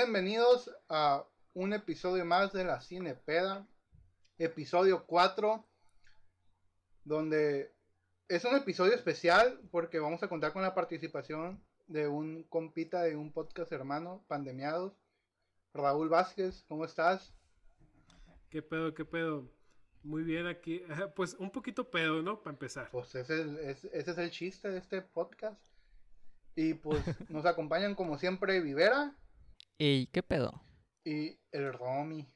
Bienvenidos a un episodio más de la Cinepeda, episodio 4, donde es un episodio especial porque vamos a contar con la participación de un compita de un podcast hermano, Pandemiados, Raúl Vázquez, ¿cómo estás? ¿Qué pedo, qué pedo? Muy bien aquí, pues un poquito pedo, ¿no? Para empezar. Pues ese es, ese es el chiste de este podcast. Y pues nos acompañan como siempre Vivera. ¿Y qué pedo? Y el Romy.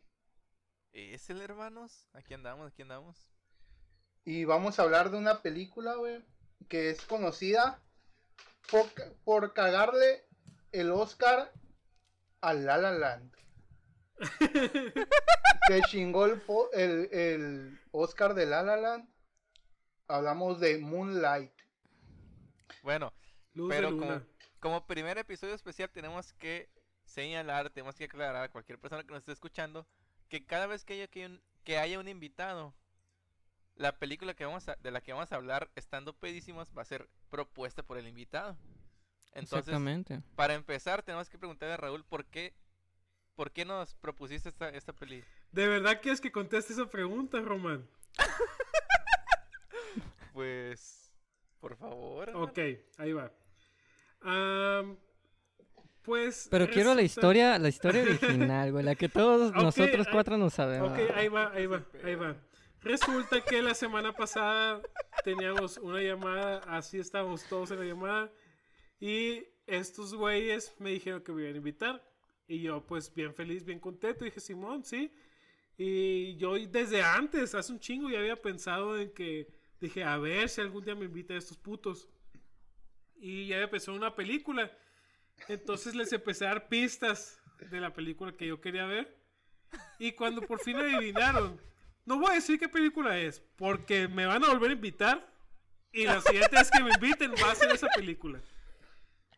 ¿Es el hermanos? Aquí andamos, aquí andamos. Y vamos a hablar de una película, güey, que es conocida por, por cagarle el Oscar a La La Land. Se chingó el, el, el, Oscar de La La Land. Hablamos de Moonlight. Bueno, pero como, como primer episodio especial tenemos que señalar, tenemos que aclarar a cualquier persona que nos esté escuchando que cada vez que haya, que, un, que haya un invitado, la película que vamos a, de la que vamos a hablar estando pedísimos va a ser propuesta por el invitado. Entonces, Exactamente. para empezar, tenemos que preguntarle a Raúl por qué, por qué nos propusiste esta, esta peli. ¿De verdad quieres que conteste esa pregunta, Román? pues, por favor. Ok, ahí va. Pues. Pero quiero la historia, la historia original, güey, la que todos nosotros cuatro no sabemos. Ok, ahí va, ahí va, ahí va. Resulta que la semana pasada teníamos una llamada, así estábamos todos en la llamada, y estos güeyes me dijeron que me iban a invitar. Y yo, pues, bien feliz, bien contento, dije, Simón, sí. Y yo desde antes, hace un chingo, ya había pensado en que, dije, a ver si algún día me invita a estos putos. Y ya empezó una película. Entonces les empecé a dar pistas de la película que yo quería ver. Y cuando por fin adivinaron, no voy a decir qué película es, porque me van a volver a invitar. Y la siguiente vez que me inviten va a ser esa película.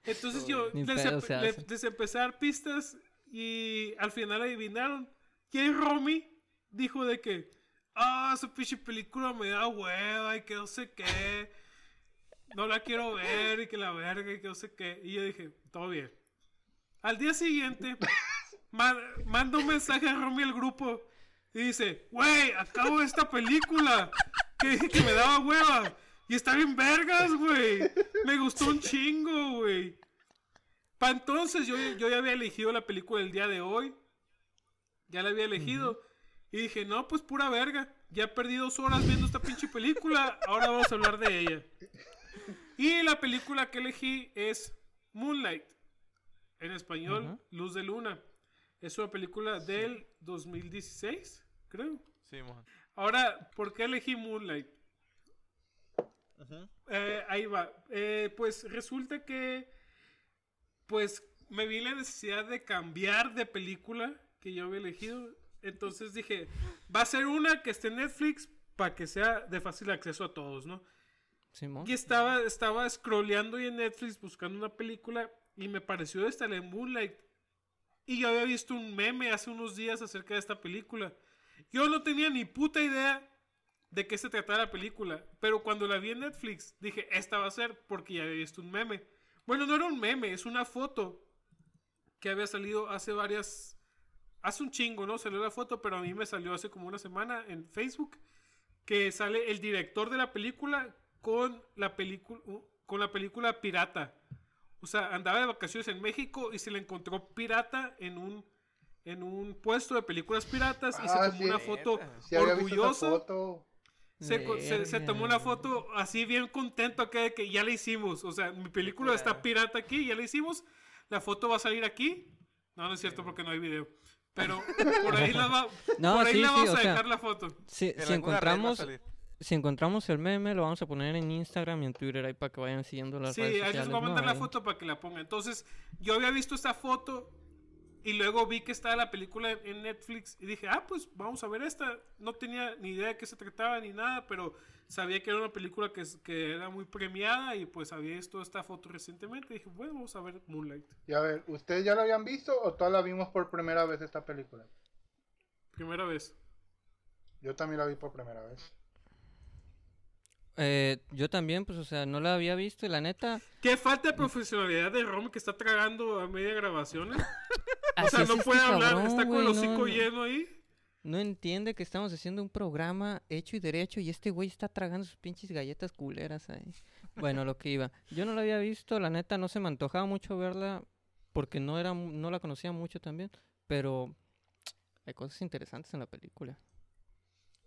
Entonces yo les, les, empecé a dar pistas y al final adivinaron. Que Romy dijo de que, ah, esa pinche película me da hueva y que no sé qué no la quiero ver y que la verga y que no sé qué. Y yo dije, todo bien. Al día siguiente, mando un mensaje a Romy el grupo y dice, güey, acabo esta película que que me daba hueva. Y está bien vergas, güey. Me gustó un chingo, güey. Para entonces yo, yo ya había elegido la película del día de hoy. Ya la había elegido. Y dije, no, pues pura verga. Ya perdí dos horas viendo esta pinche película. Ahora vamos a hablar de ella. Y la película que elegí es Moonlight. En español, Luz de Luna. Es una película del 2016, creo. Sí, Ahora, ¿por qué elegí Moonlight? Eh, ahí va. Eh, pues resulta que, pues, me vi la necesidad de cambiar de película que yo había elegido. Entonces dije, va a ser una que esté en Netflix para que sea de fácil acceso a todos, ¿no? Y estaba, estaba scrolleando y en Netflix buscando una película y me pareció esta, la Moonlight. Y yo había visto un meme hace unos días acerca de esta película. Yo no tenía ni puta idea de qué se trataba la película. Pero cuando la vi en Netflix, dije, esta va a ser porque ya había visto un meme. Bueno, no era un meme, es una foto que había salido hace varias... Hace un chingo, ¿no? Salió la foto, pero a mí me salió hace como una semana en Facebook. Que sale el director de la película con la película con la película Pirata. O sea, andaba de vacaciones en México y se le encontró pirata en un en un puesto de películas piratas y se Ah, tomó sí, una foto Sí, orgulloso. foto. Se, se- se tomó una foto así bien contento acá de que ya la hicimos. O sea, mi película está pirata aquí, ya la hicimos. La foto va a salir aquí. No, no es cierto porque no hay video. Pero por ahí la, va, No, por ahí sí, la sí, vamos a sea, dejar la foto. Si, encontramos, salir. Si encontramos el meme, lo vamos a poner en Instagram y en Twitter ahí para que vayan siguiendo las Sí, redes ahí les sociales. voy a ¿no? mandar la Ahí. foto para que la pongan. Entonces, yo había visto esta foto y luego vi que estaba la película en Netflix y dije, ah, pues vamos a ver esta. No tenía ni idea de qué se trataba ni nada, pero sabía que era una película que, que era muy premiada y pues había visto esta foto recientemente. Y dije, bueno, vamos a ver Moonlight. Y a ver, ¿ustedes ya la habían visto o todas la vimos por primera vez esta película? Primera vez. Yo también la vi por primera vez. Eh, yo también, pues, o sea, no la había visto y la neta, Qué falta de profesionalidad de Rom que está tragando a media grabación. ¿eh? o sea, no puede hablar, está con el hocico lleno ahí. No entiende que estamos haciendo un programa hecho y derecho y este güey está tragando sus pinches galletas culeras ahí. Bueno, lo que iba. Yo no la había visto, la neta no se me antojaba mucho verla porque no era no la conocía mucho también, pero hay cosas interesantes en la película.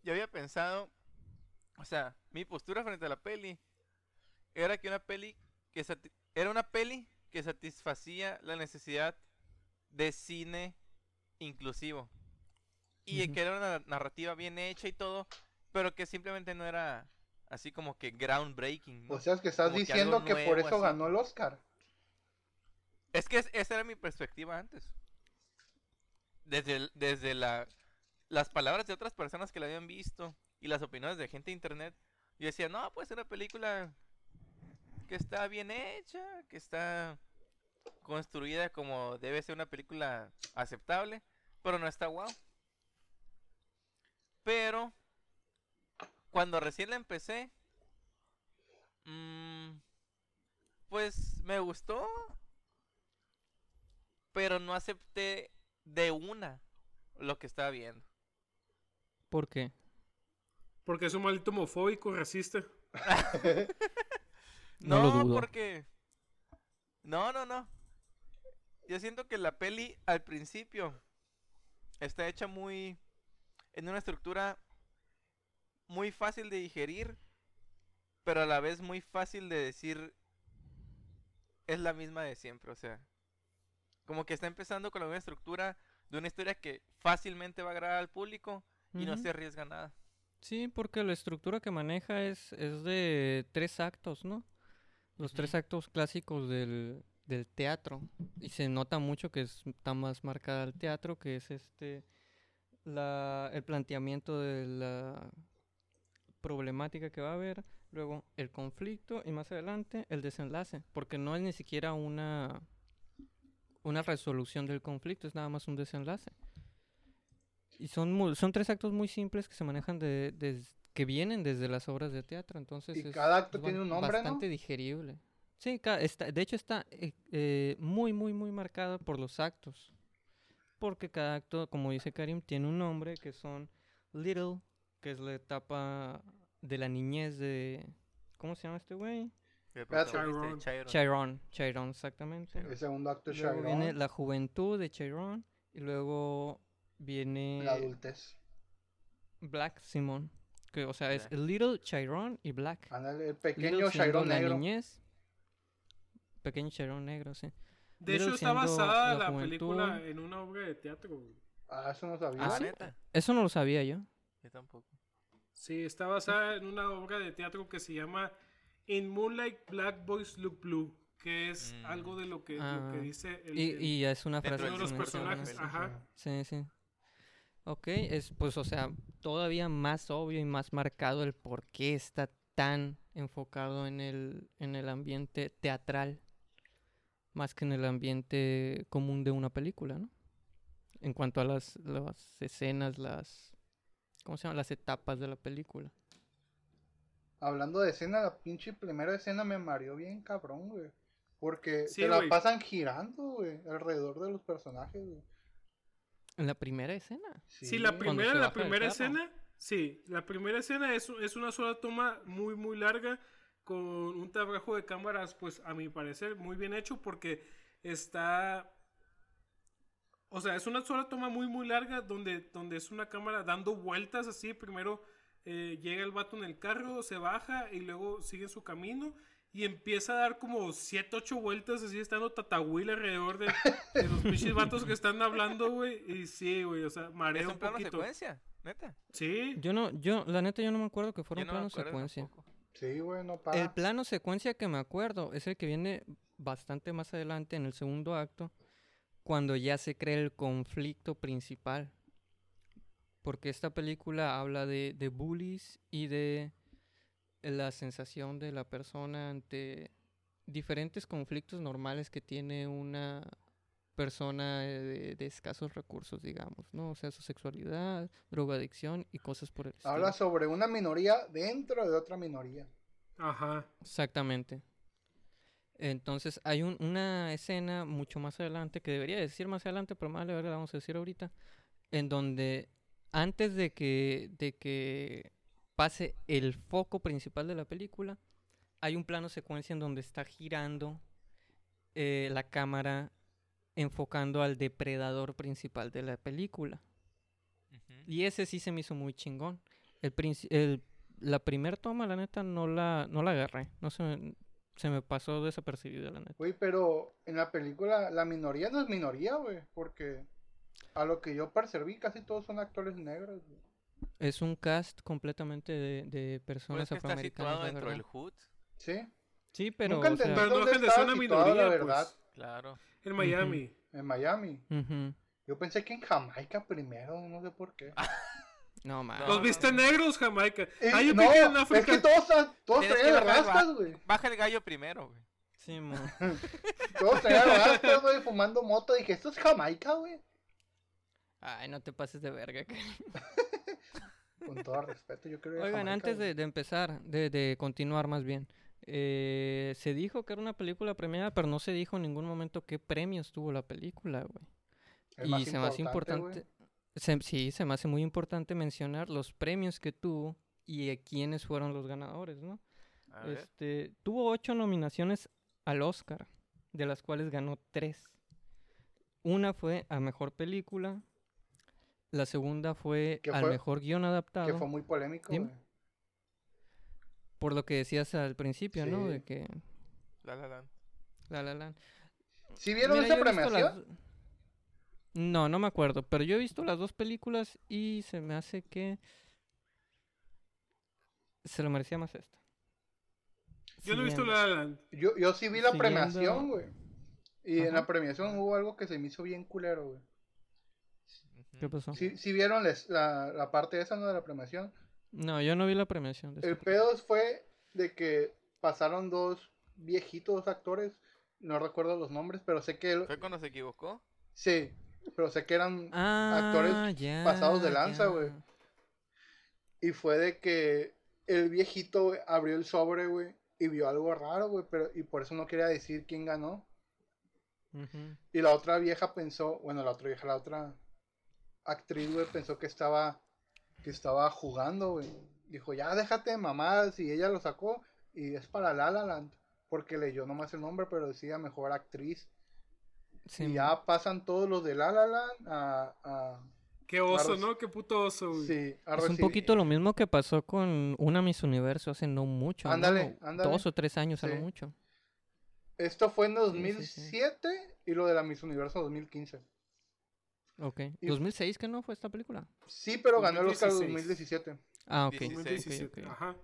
Yo había pensado, o sea, mi postura frente a la peli era que una peli que era una peli que satisfacía la necesidad de cine inclusivo. Y que era una narrativa bien hecha y todo, pero que simplemente no era así como que groundbreaking. O sea, es que estás diciendo que, por eso ganó el Oscar. Es que esa era mi perspectiva antes. Desde, desde la, las palabras de otras personas que la habían visto y las opiniones de gente de internet, yo decía, no, pues una película que está bien hecha, que está construida como debe ser una película aceptable, pero no está wow. Pero cuando recién la empecé, mmm, pues me gustó, pero no acepté de una lo que estaba viendo. ¿Por qué? Porque es un maldito homofóbico, racista. no, no porque... No, no, no. Yo siento que la peli al principio está hecha muy... En una estructura muy fácil de digerir, pero a la vez muy fácil de decir... Es la misma de siempre, o sea... Como que está empezando con la misma estructura de una historia que fácilmente va a agradar al público y no se arriesga nada. Sí, porque la estructura que maneja es, es de tres actos, ¿no? Los tres actos clásicos del, del teatro. Y se nota mucho que está más marcada el teatro, que es este la, el planteamiento de la problemática que va a haber, luego el conflicto y más adelante el desenlace, porque no es ni siquiera una una resolución del conflicto, es nada más un desenlace. Y son, son tres actos muy simples que se manejan de, que vienen desde las obras de teatro, entonces y cada acto tiene un nombre, bastante digerible. Sí, está, de hecho está eh, eh, muy, muy, muy marcada por los actos. Porque cada acto, como dice Karim, tiene un nombre que son Little, que es la etapa de la niñez de... ¿Cómo se llama este güey? Chiron. Chiron. Chiron, exactamente. El segundo acto es Chiron. viene la juventud de Chiron y luego viene... La adultez. Black Simon. Que, o sea, es Little Chiron y Black. el pequeño Chiron negro. La niñez. Pequeño Chiron negro, sí. De hecho, está basada la, película en una obra de teatro. Ah, eso no sabía. ¿Ah, Eso no lo sabía yo. Yo tampoco. Sí, está basada en una obra de teatro que se llama In Moonlight Black Boys Look Blue, que es mm. algo de lo que, lo que ah. dice el, y, y, es una frase de los personajes. Ajá. Sí, sí. Ok, es pues, o sea, todavía más obvio y más marcado el por qué está tan enfocado en el, en el ambiente teatral, más que en el ambiente común de una película, ¿no? En cuanto a las, las escenas, las, ¿cómo se llama? Las etapas de la película. Hablando de escena, la pinche primera escena me mareó bien cabrón, güey. Porque se la pasan girando, güey, alrededor de los personajes, güey. ¿En la primera escena? Sí, la primera, la primera escena, sí, la primera escena es, es una sola toma muy, muy larga con un trabajo de cámaras, pues a mi parecer, muy bien hecho porque está... O sea, es una sola toma muy, muy larga donde, donde es una cámara dando vueltas así, primero eh, llega el vato en el carro, se baja y luego sigue su camino y empieza a dar como 7, 8 vueltas así estando tatahuil alrededor de, los pinches vatos que están hablando, güey. Y sí, güey, o sea, marea ¿Es un, plano secuencia? ¿Neta? Sí. Yo no, yo, la neta yo no me acuerdo que fuera un plano secuencia. Sí, güey, no para. El plano secuencia que me acuerdo es el que viene bastante más adelante en el segundo acto, cuando ya se crea el conflicto principal porque esta película habla de, de bullies y de la sensación de la persona ante diferentes conflictos normales que tiene una persona de, escasos recursos, digamos, ¿no? O sea, su sexualidad, drogadicción y cosas por el estilo. Habla sobre una minoría dentro de otra minoría. Ajá. Exactamente. Entonces hay un, una escena mucho más adelante, que debería decir más adelante, pero más la vamos a decir ahorita, en donde antes de que, de que pase el foco principal de la película, hay un plano secuencia en donde está girando eh, la cámara enfocando al depredador principal de la película. Y ese sí se me hizo muy chingón. El, el la primera toma, la neta, no la, no la agarré. No se, se me pasó desapercibida, la neta. Güey, pero en la película la minoría no es minoría, güey. Porque a lo que yo percibí, casi todos son actores negros. Es un cast completamente de, de personas pues afroamericanas. Está dentro del hood. Sí. Sí, pero. Nunca entendí pero no dónde una minoría, la pues. verdad. Claro. En Miami. En Miami. Yo pensé que en Jamaica primero, no sé por qué. no, man. Los viste negros, Jamaica. Eh, ah, yo no, en África. Es que todos, todos traían rastas, güey. Baja el gallo primero, güey. Sí, mo. todos traían rastas, güey, fumando moto. Dije, esto es Jamaica, güey. Ay, no te pases de verga. Con todo respeto, yo creo Oigan, antes de, de, empezar, de, de continuar más bien. Eh, se dijo que era una película premiada, pero no se dijo en ningún momento qué premios tuvo la película, güey. Y se me hace importante, sí, se me hace muy importante mencionar los premios que tuvo y quiénes fueron los ganadores, ¿no? Este, tuvo ocho nominaciones al Oscar, de las cuales ganó tres. Una fue a mejor película, la segunda fue al mejor guion adaptado. Que fue muy polémico. Por lo que decías al principio, ¿no? De que... La La Land. La La Land. ¿Sí vieron esa premiación? No, no me acuerdo, pero yo he visto las dos películas y se me hace que se lo merecía más esta. Yo no he visto La La Land. Yo, yo sí vi la premiación, güey. Y en la premiación hubo algo que se me hizo bien culero, güey. ¿Qué pasó? ¿Sí, sí vieron la, la parte esa, ¿no? De la premiación. No, yo no vi la premiación. De el pedo fue de que pasaron dos viejitos actores, no recuerdo los nombres, pero sé que... ¿Fue cuando se equivocó? Sí, pero sé que eran ah, actores pasados de lanza, güey. Y fue de que el viejito abrió el sobre, güey, y vio algo raro, güey, pero y por eso no quería decir quién ganó. Y la otra vieja pensó, bueno, la otra vieja, la otra actriz, güey, pensó que estaba que estaba jugando, güey. Dijo, ya déjate de mamadas. Y ella lo sacó. Y es para La La Land. Porque leyó nomás el nombre, pero decía mejor actriz. y ya pasan todos los de La La Land a. a Qué oso, ¿no? Qué puto oso, güey. Sí, es un poquito lo mismo que pasó con una Miss Universo hace no mucho. Ándale, ándale. Dos o tres años, hace mucho. Esto fue en 2007 y lo de la Miss Universo 2015. Ok. ¿2006 que no fue esta película? Sí, pero ganó el Oscar 2017. Ah, ok. 2017. Ajá.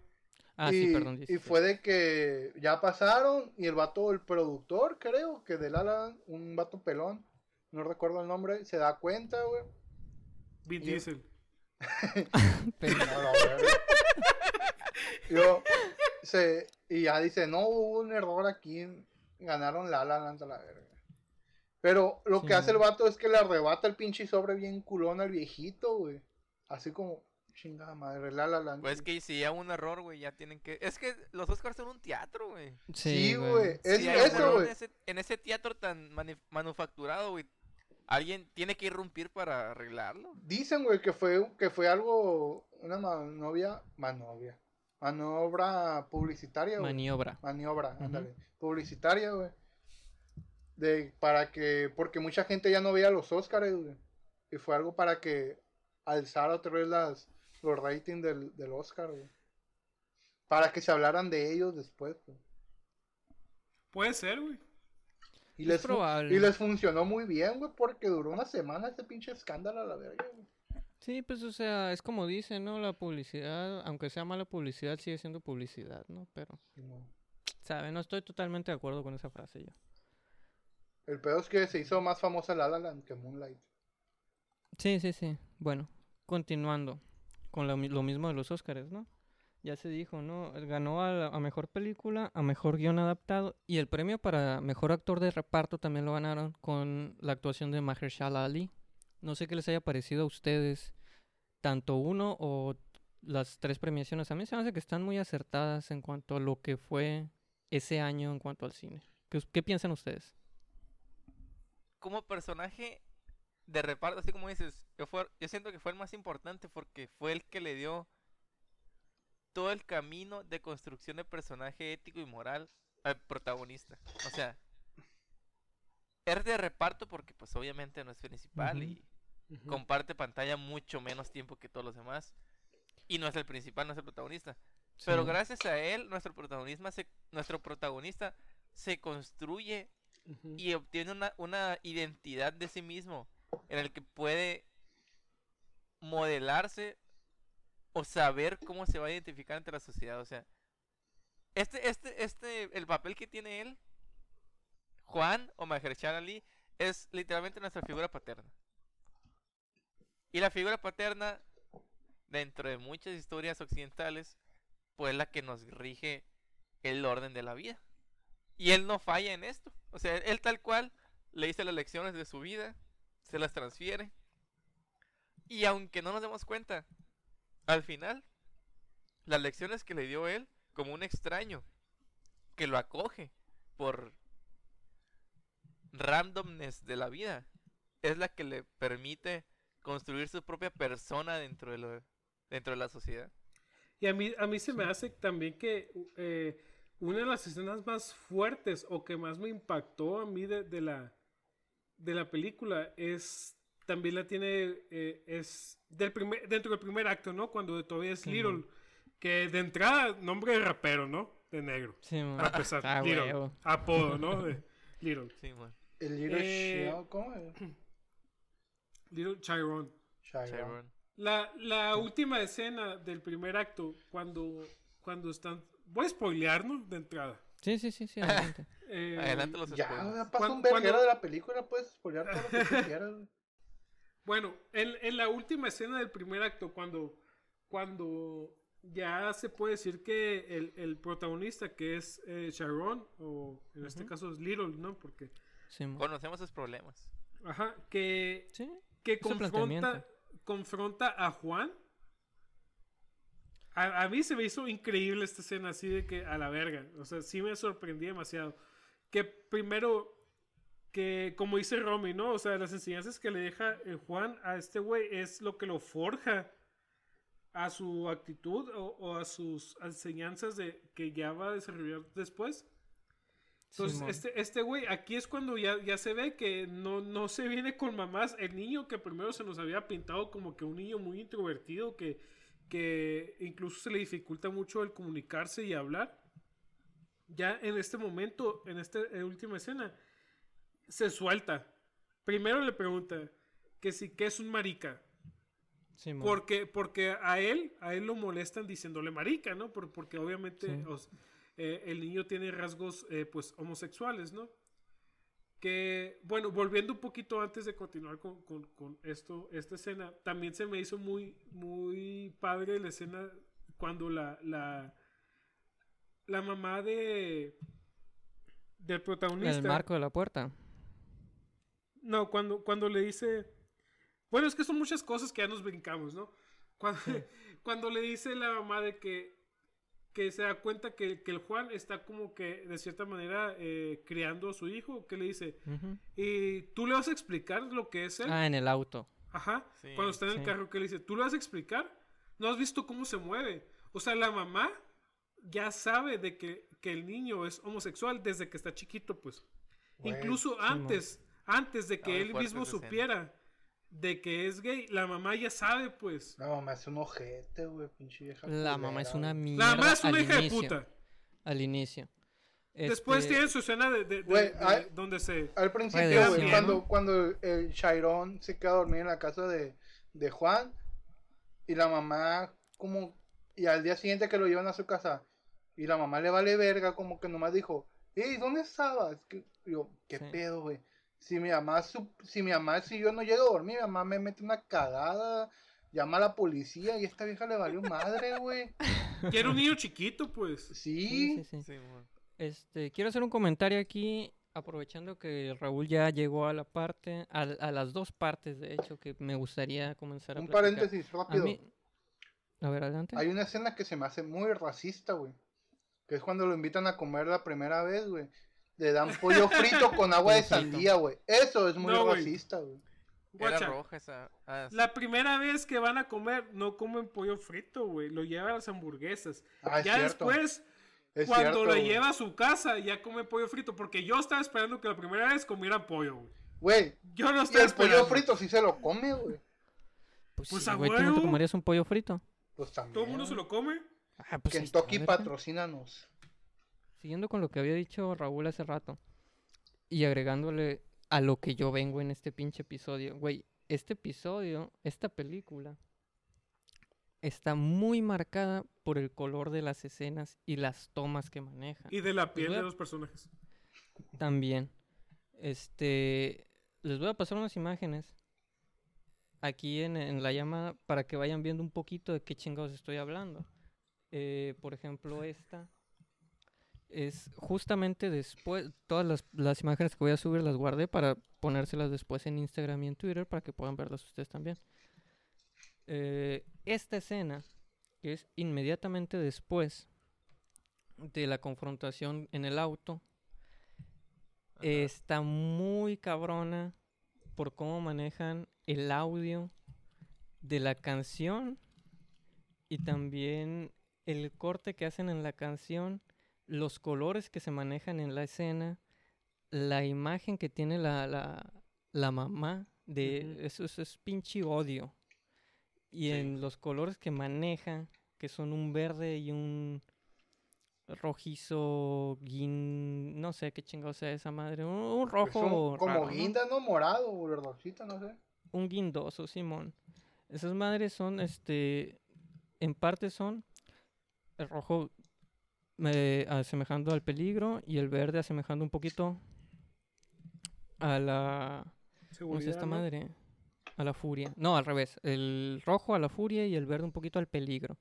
Ah, sí, perdón. Y fue de que ya pasaron y el vato, el productor, creo, que de Lala, un vato pelón, no recuerdo el nombre, se da cuenta, güey. Vin Diesel. Yo, se, y ya dice, no, hubo un error aquí, ganaron La La a la verga. Pero lo que hace el vato es que le arrebata el pinche sobre bien culón al viejito, güey. Así como, chingada madre, la la la. Pues que si ya un error, güey, ya tienen que. Es que los Oscars son un teatro, güey. Sí, güey. es eso, güey. En, ese teatro tan manufacturado, güey. Alguien tiene que irrumpir para arreglarlo. Dicen, güey, que fue, que fue algo. Una manovia. Manovia. Manobra publicitaria, güey. Maniobra. Maniobra, ándale. Publicitaria, güey de para que porque mucha gente ya no veía los Oscars y fue algo para que alzara otra vez las los ratings del, del Oscar para que se hablaran de ellos después puede ser güey y les, y les funcionó muy bien güey porque duró una semana este pinche escándalo a la verga Sí, pues o sea, es como dicen, ¿no? La publicidad, aunque sea mala publicidad, sigue siendo publicidad, ¿no? Pero, no. ¿sabe? No estoy totalmente de acuerdo con esa frase yo. El peor es que se hizo más famosa La La Land que Moonlight. Sí, sí, sí. Bueno, continuando con lo, mismo de los Oscars, ¿no? Ya se dijo, ¿no? Ganó a, mejor película, a mejor guion adaptado y el premio para mejor actor de reparto también lo ganaron con la actuación de Mahershala Ali. No sé qué les haya parecido a ustedes, tanto uno o las tres premiaciones. A mí se me hace que están muy acertadas en cuanto a lo que fue ese año en cuanto al cine. ¿Qué, piensan ustedes? Como personaje de reparto, así como dices, yo, yo siento que fue el más importante porque fue el que le dio todo el camino de construcción de personaje ético y moral al protagonista. O sea, es de reparto porque pues obviamente no es principal y comparte pantalla mucho menos tiempo que todos los demás. Y no es el principal, no es el protagonista. Pero gracias a él, nuestro protagonista se, nuestro protagonista se construye y obtiene una, una identidad de sí mismo en el que puede modelarse o saber cómo se va a identificar ante la sociedad. O sea, este, este, este, el papel que tiene él, Juan o Mahershala Ali, es literalmente nuestra figura paterna. Y la figura paterna, dentro de muchas historias occidentales, pues la que nos rige el orden de la vida. Y él no falla en esto. O sea, él tal cual le dice las lecciones de su vida, se las transfiere. Y aunque no nos demos cuenta, al final, las lecciones que le dio él, como un extraño, que lo acoge por randomness de la vida, es la que le permite construir su propia persona dentro de, lo, dentro de la sociedad. Y a mí, a mí se me hace también que eh, una de las escenas más fuertes o que más me impactó a mí de, la, de la película es también la tiene, eh, es del primer, dentro del primer acto, ¿no? Cuando todavía es Little, que de entrada, nombre de rapero, ¿no? De negro. Sí, Para empezar, ah, Little, apodo, ¿no? De Little. Sí, El Little eh, ¿cómo es? Little Chiron. Chiron. La, la última escena del primer acto, cuando, cuando están... Voy a spoilear, ¿no? De entrada. Sí, sí, sí, sí, adelante. eh, adelante los Ya, pasó un verguero de la película, puedes spoilear todo lo que quieras. Bueno, en, en, la última escena del primer acto, cuando, cuando ya se puede decir que el, el protagonista, que es eh, Sharon, o en este caso es Little, ¿no? Porque... Conocemos sus problemas. Ajá, que, que confronta, confronta a Juan. A, a, mí se me hizo increíble esta escena así de que a la verga. O sea, sí me sorprendí demasiado. Que primero que como dice Romy, ¿no? O sea, las enseñanzas que le deja el Juan a este güey es lo que lo forja a su actitud o, a sus enseñanzas de que ya va a desarrollar después. Entonces, este, este güey, aquí es cuando ya, ya se ve que no, no se viene con mamás. El niño que primero se nos había pintado como que un niño muy introvertido, que, que incluso se le dificulta mucho el comunicarse y hablar. Ya en este momento, en esta última escena, se suelta. Primero le pregunta que si que es un marica. porque, porque a él, a él lo molestan diciéndole marica, ¿no? porque obviamente eh, el niño tiene rasgos eh, pues homosexuales, ¿no? Que, bueno, volviendo un poquito antes de continuar con, con, esto, esta escena, también se me hizo muy, muy padre la escena cuando la, la, la mamá de del protagonista. El marco de la puerta. No, cuando, cuando le dice. Bueno, es que son muchas cosas que ya nos brincamos, ¿no? Cuando, cuando le dice la mamá de que, que se da cuenta que, que, el Juan está como que de cierta manera eh, criando a su hijo, ¿qué le dice? Y tú le vas a explicar lo que es él. Ah, en el auto. Ajá. cuando está en el carro, ¿qué le dice? ¿Tú le vas a explicar? ¿No has visto cómo se mueve? O sea, la mamá ya sabe de que, que el niño es homosexual desde que está chiquito, pues. Incluso antes antes de que él mismo supiera de que es gay, la mamá ya sabe, pues. La mamá es un ojete, güey, pinche vieja. La mamá es una mierda. La mamá es una hija de puta. Al inicio. Después este tiene su escena de, de, donde se. Al principio, güey, cuando, cuando el Chiron se queda dormido en la casa de, de Juan y la mamá, como. Y al día siguiente que lo llevan a su casa y la mamá le vale verga, como que nomás dijo, Ey, ¿dónde estabas? Yo, ¿qué pedo, güey? Si mi mamá, si mi mamá, si yo no llego a dormir, mi mamá me mete una cagada, llama a la policía y esta vieja le valió madre, güey. Que era un niño chiquito, pues. Sí. sí, sí, este, quiero hacer un comentario aquí, aprovechando que Raúl ya llegó a la parte, a, las dos partes, de hecho, que me gustaría comenzar a Un paréntesis rápido. A, ver, adelante. Hay una escena que se me hace muy racista, güey. Que es cuando lo invitan a comer la primera vez, güey. Le dan pollo frito con agua de sandía, güey. Eso es muy racista, güey. Era roja esa. Ah, la primera vez que van a comer, no comen pollo frito, güey. Lo llevan a las hamburguesas. Ah, ya después, cuando lo lleva a su casa, ya come pollo frito. Porque yo estaba esperando que la primera vez comieran pollo, güey. Güey. Yo no estaba y el pollo frito sí se lo come, güey. Pues, pues güey, ¿tú no te comerías un pollo frito? Pues también. ¿Todo el mundo se lo come? Ah, pues Kentucky patrocínanos. Siguiendo con lo que había dicho Raúl hace rato. Y agregándole a lo que yo vengo en este pinche episodio. Güey, este episodio, esta película, está muy marcada por el color de las escenas y las tomas que maneja. Y de la piel de los personajes. También. Este. Les voy a pasar unas imágenes aquí en, la llamada para que vayan viendo un poquito de qué chingados estoy hablando. Eh, por ejemplo, esta es justamente después, todas las, imágenes que voy a subir las guardé para ponérselas después en Instagram y en Twitter para que puedan verlas ustedes también. Eh, esta escena, que es inmediatamente después de la confrontación en el auto, está muy cabrona por cómo manejan el audio de la canción y también el corte que hacen en la canción, los colores que se manejan en la escena, la imagen que tiene la, la, mamá de eso, es pinche odio. Y en los colores que maneja, que son un verde y un rojizo, guin, no sé qué chingo sea esa madre, un, rojo. como guinda, ¿no? Morado o verdosito, no sé. Un guindoso, Simón. Esas madres son, este, en parte son el rojo me asemejando al peligro y el verde asemejando un poquito a la... ¿Cómo es esta madre? A la furia. No, al revés. El rojo a la furia y el verde un poquito al peligro.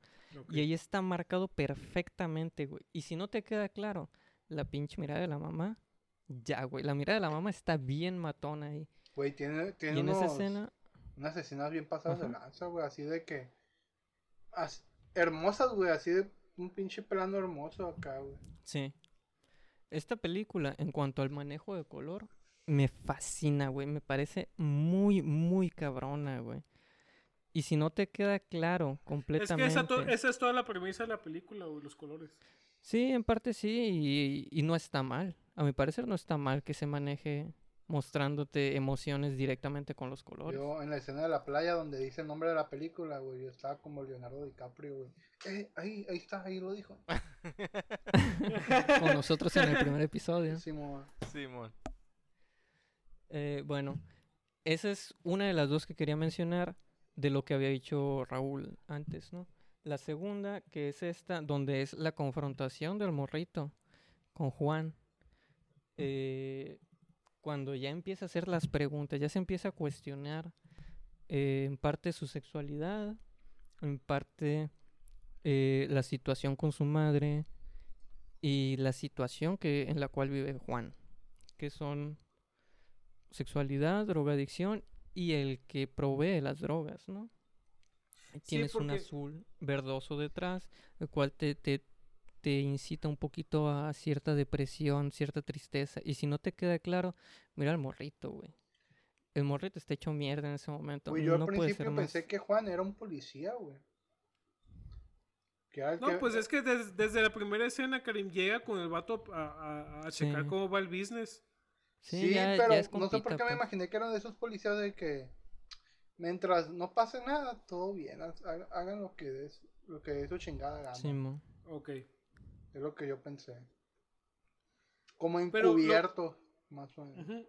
Y ahí está marcado perfectamente, güey. Y si no te queda claro, la pinche mirada de la mamá, ya, güey. La mirada de la mamá está bien matona ahí. Güey, tiene, tiene en esa escena... unas escenas bien pasadas de lanza, güey. Así de que... hermosas, güey. Así de un pinche plano hermoso acá, güey. Sí. Esta película, en cuanto al manejo de color, me fascina, güey. Me parece muy, muy cabrona, güey. Y si no te queda claro completamente. Es que esa, es toda la premisa de la película, güey, los colores. Sí, en parte sí, y, no está mal. A mi parecer no está mal que se maneje mostrándote emociones directamente con los colores. Yo en la escena de la playa donde dice el nombre de la película, güey, yo estaba como Leonardo DiCaprio, güey. Eh, ahí, ahí está, ahí lo dijo. con nosotros en el primer episodio. Simón. Simón. Eh, bueno, esa es una de las dos que quería mencionar de lo que había dicho Raúl antes, ¿no? La segunda, que es esta, donde es la confrontación del morrito con Juan. Eh, cuando ya empieza a hacer las preguntas, ya se empieza a cuestionar eh, en parte su sexualidad, en parte eh, la situación con su madre y la situación que, en la cual vive Juan, que son sexualidad, drogadicción y el que provee las drogas, ¿no? Tienes un azul verdoso detrás, el cual te, te, te, incita un poquito a cierta depresión, cierta tristeza. Y si no te queda claro, mira al morrito, güey. El morrito está hecho mierda en ese momento. yo al principio pensé que Juan era un policía, güey. No, pues es que desde la primera escena Karim llega con el vato a, a, checar cómo va el business. Sí, pero no sé por qué me pues. imaginé que eran de esos policías de que mientras no pase nada, todo bien, hagan lo que es, lo que es su chingada gana. Sí, ok. Es lo que yo pensé. Como encubierto, más o menos.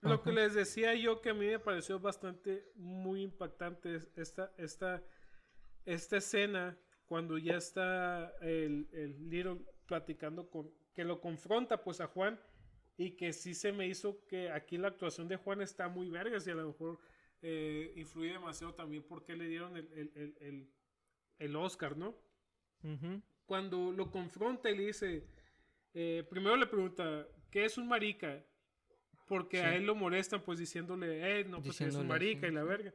Lo que les decía yo que a mí me pareció bastante muy impactante esta, esta, esta escena cuando ya está el, el Little platicando con, que lo confronta pues a Juan y que sí se me hizo que aquí la actuación de Juan está muy vergas y a lo mejor eh, influye demasiado también porque le dieron el, el, Oscar, ¿no? Cuando lo confronta y le dice, eh, primero le pregunta, ¿qué es un marica? Porque a él lo molestan pues diciéndole, eh, no, pues es un marica y la verga.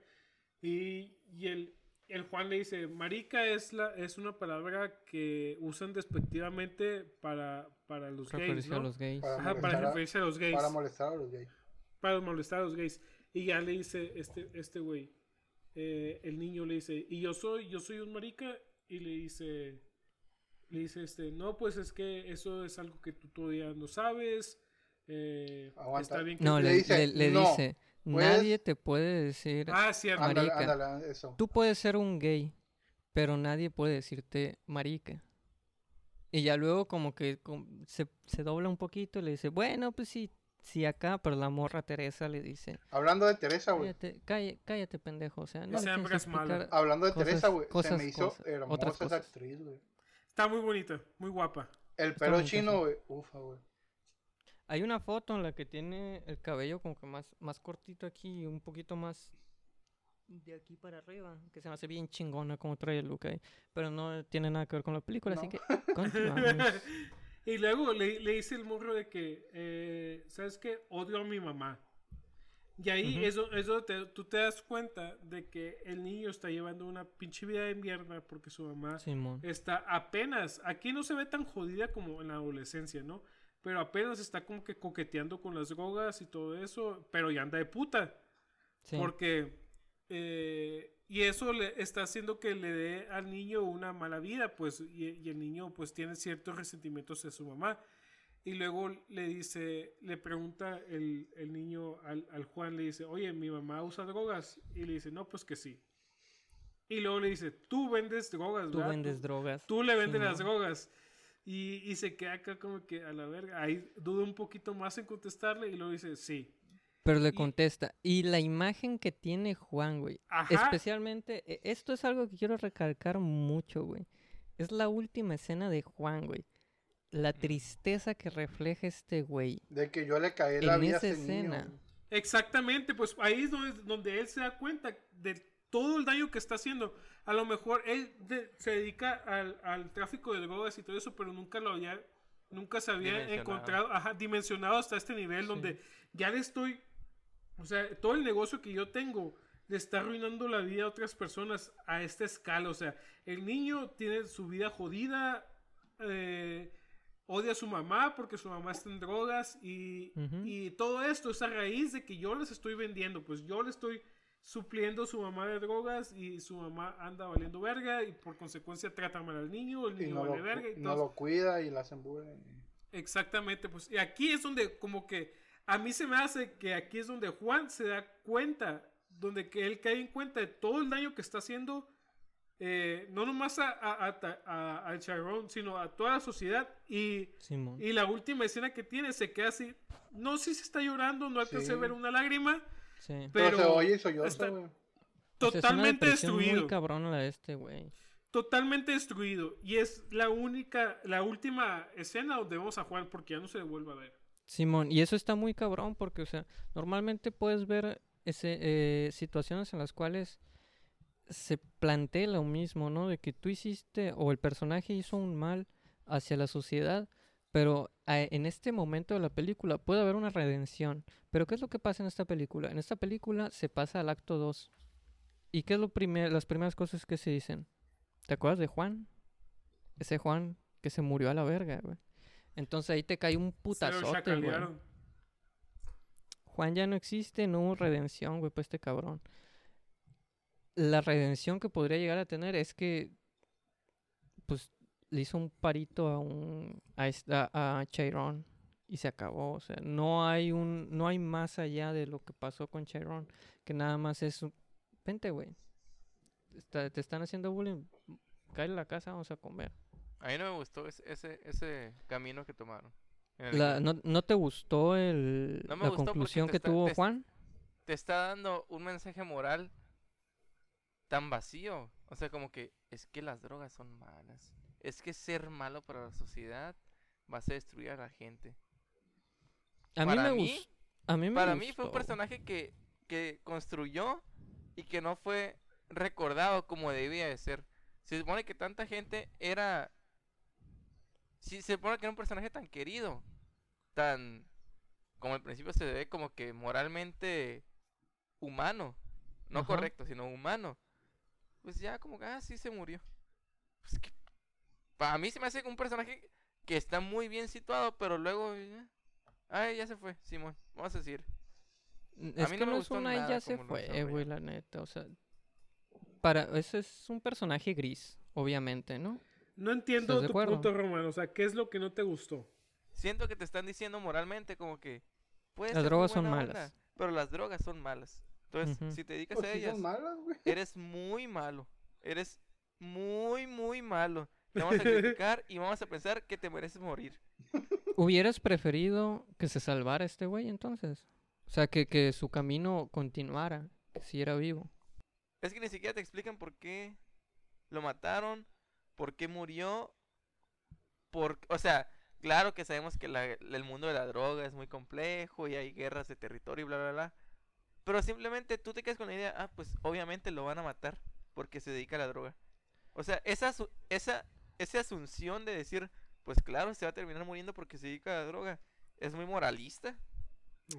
Y, y, el, el Juan le dice, marica es la es una palabra que usan despectivamente para, para los gays, ¿no? los gays. Para Ajá, molestar para a- referirse a los gays. Para molestar a los gays. para molestar a los gays. Y ya le dice este este güey, eh, el niño le dice, y yo soy, yo soy un marica, y le dice, le dice este, no, pues es que eso es algo que tú todavía no sabes. eh, Aguanta. está bien que No, Le le, dice, le- le "No, dice, puedes- nadie te puede decir, Ah, cierto. Marica. ándale, eso. tú puedes ser un gay, pero nadie puede decirte marica. Y ya luego como que se, se dobla un poquito y le dice, bueno, pues sí, sí acá, pero la morra Teresa le dice, Hablando de Teresa, güey. cállate, cállate, cállate pendejo, o sea, no Hablando de cosas- Teresa, güey. Se me hizo cosas, hermosa otras esa cosas. actriz, güey. Está muy bonita, muy guapa. El pelo chino, güey. Ufa, güey. Hay una foto en la que tiene el cabello como que más, más cortito aquí y un poquito más de aquí para arriba, que se me hace bien chingona como trae el look ahí. Pero no tiene nada que ver con la película, así que continuamos. y luego le, le dice el morro de que, eh, ¿sabes qué? Odio a mi mamá. Y ahí eso, eso te- tú te das cuenta de que el niño está llevando una pinche vida de mierda porque su mamá Simón. está apenas, aquí no se ve tan jodida como en la adolescencia, ¿no? Pero apenas está como que coqueteando con las drogas y todo eso, pero ya anda de puta. Sí. Porque, eh, y eso le está haciendo que le dé al niño una mala vida, pues, y, y el niño pues tiene ciertos resentimientos de su mamá. Y luego le dice, le pregunta el, el niño al, al Juan, le dice, oye, mi mamá usa drogas. Y le dice, no, pues que sí. Y luego le dice, tú vendes drogas, Tú ¿verdad? vendes drogas. Tú le vendes las drogas. Y, y se queda acá como que a la verga. Ahí duda un poquito más en contestarle y luego dice, sí. Pero le y- contesta. Y la imagen que tiene Juan, güey. Ajá. Especialmente, e- esto es algo que quiero recalcar mucho, güey. Es la última escena de Juan, güey. La tristeza que refleja este güey. De que yo le caí la En vida a esa niño. escena. Exactamente, pues ahí es donde, donde él se da cuenta de todo el daño que está haciendo. A lo mejor él de- se dedica al, al tráfico de drogas y todo eso, pero nunca lo había, nunca se había Dimensionado. encontrado, ajá, dimensionado hasta este nivel Sí. donde ya le estoy, o sea, todo el negocio que yo tengo le está arruinando la vida a otras personas a esta escala. O sea, el niño tiene su vida jodida, eh, odia a su mamá porque su mamá está en drogas y, y todo esto es a raíz de que yo les estoy vendiendo, pues yo le estoy supliendo a su mamá de drogas y su mamá anda valiendo verga y por consecuencia trata mal al niño, el Y niño no, vale lo, verga y no todo. lo cuida y la hacen bullying. Exactamente, pues y aquí es donde como que a mí se me hace que aquí es donde Juan se da cuenta, donde que él cae en cuenta de todo el daño que está haciendo, eh, no nomás a, a, a, a- al Chiron, sino a toda la sociedad y, Simón. y la última escena que tiene se queda así, no sé si está llorando, no alcancé a Sí. ver una lágrima, Sí. Pero, pero se oye soy está güey. O sea, es una totalmente depresión destruido. Muy cabrona la de este, güey. totalmente destruido. Y es la única, la última escena donde vemos a Juan porque ya no se vuelve a ver. Simón, y eso está muy cabrón porque, o sea, normalmente puedes ver ese, eh, situaciones en las cuales se plantea lo mismo, ¿no? De que tú hiciste o el personaje hizo un mal hacia la sociedad, pero a- en este momento de la película puede haber una redención. Pero ¿qué es lo que pasa en esta película? En esta película se pasa al acto 2. ¿Y qué es lo primer, las primeras cosas que se dicen? ¿Te acuerdas de Juan? Ese Juan que se murió a la verga, güey. Entonces ahí te cae un putazote, güey. Juan ya no existe, no hubo redención, güey, para este cabrón. La redención que podría llegar a tener es que, pues, le hizo un parito a un, a, esta- a Chiron y se acabó. O sea, no hay un, no hay más allá de lo que pasó con Chiron, que nada más es un, vente, güey. Está- te están haciendo bullying, cae a la casa, vamos a comer. A mí no me gustó ese, ese, ese camino que tomaron. en La-. ¿no, ¿No te gustó el, No la gustó conclusión que está- tuvo te- Juan? Te está dando un mensaje moral tan vacío. O sea, como que es que las drogas son malas. Es que ser malo para la sociedad va a ser destruir a la gente. A mí para me mí- gustó. A mí me Para mí fue un personaje que, que construyó y que no fue recordado como debía de ser. Se supone que tanta gente era... Sí, se supone que era un personaje tan querido, tan... Como al principio se ve como que moralmente humano. No Ajá. correcto, sino humano. Pues ya como que, ah, sí se murió. Pues que, para mí se me hace un personaje que está muy bien situado, pero luego, ay, ya se fue, Simón, vamos a decir. Es a mí que no, me es una ya se fue, güey, la neta, o sea, para, ese es un personaje gris, obviamente, ¿no? No entiendo tu punto, Román, o sea, ¿qué es lo que no te gustó? Siento que te están diciendo moralmente como que... las drogas son malas. Pero las drogas son malas. Entonces, si te dedicas pues a ellas, eres muy malo. Eres muy, muy malo. Te vamos a criticar y vamos a pensar que te mereces morir. ¿Hubieras preferido que se salvara este güey entonces? O sea, que, que su camino continuara, si era vivo. Es que ni siquiera te explican por qué lo mataron, por qué murió. Por, o sea, claro que sabemos que el mundo de la droga es muy complejo y hay guerras de territorio y bla, bla, bla. Pero simplemente tú te quedas con la idea, ah, pues obviamente lo van a matar porque se dedica a la droga. O sea, esa, esa, esa asunción de decir, pues claro, se va a terminar muriendo porque se dedica a la droga, es muy moralista.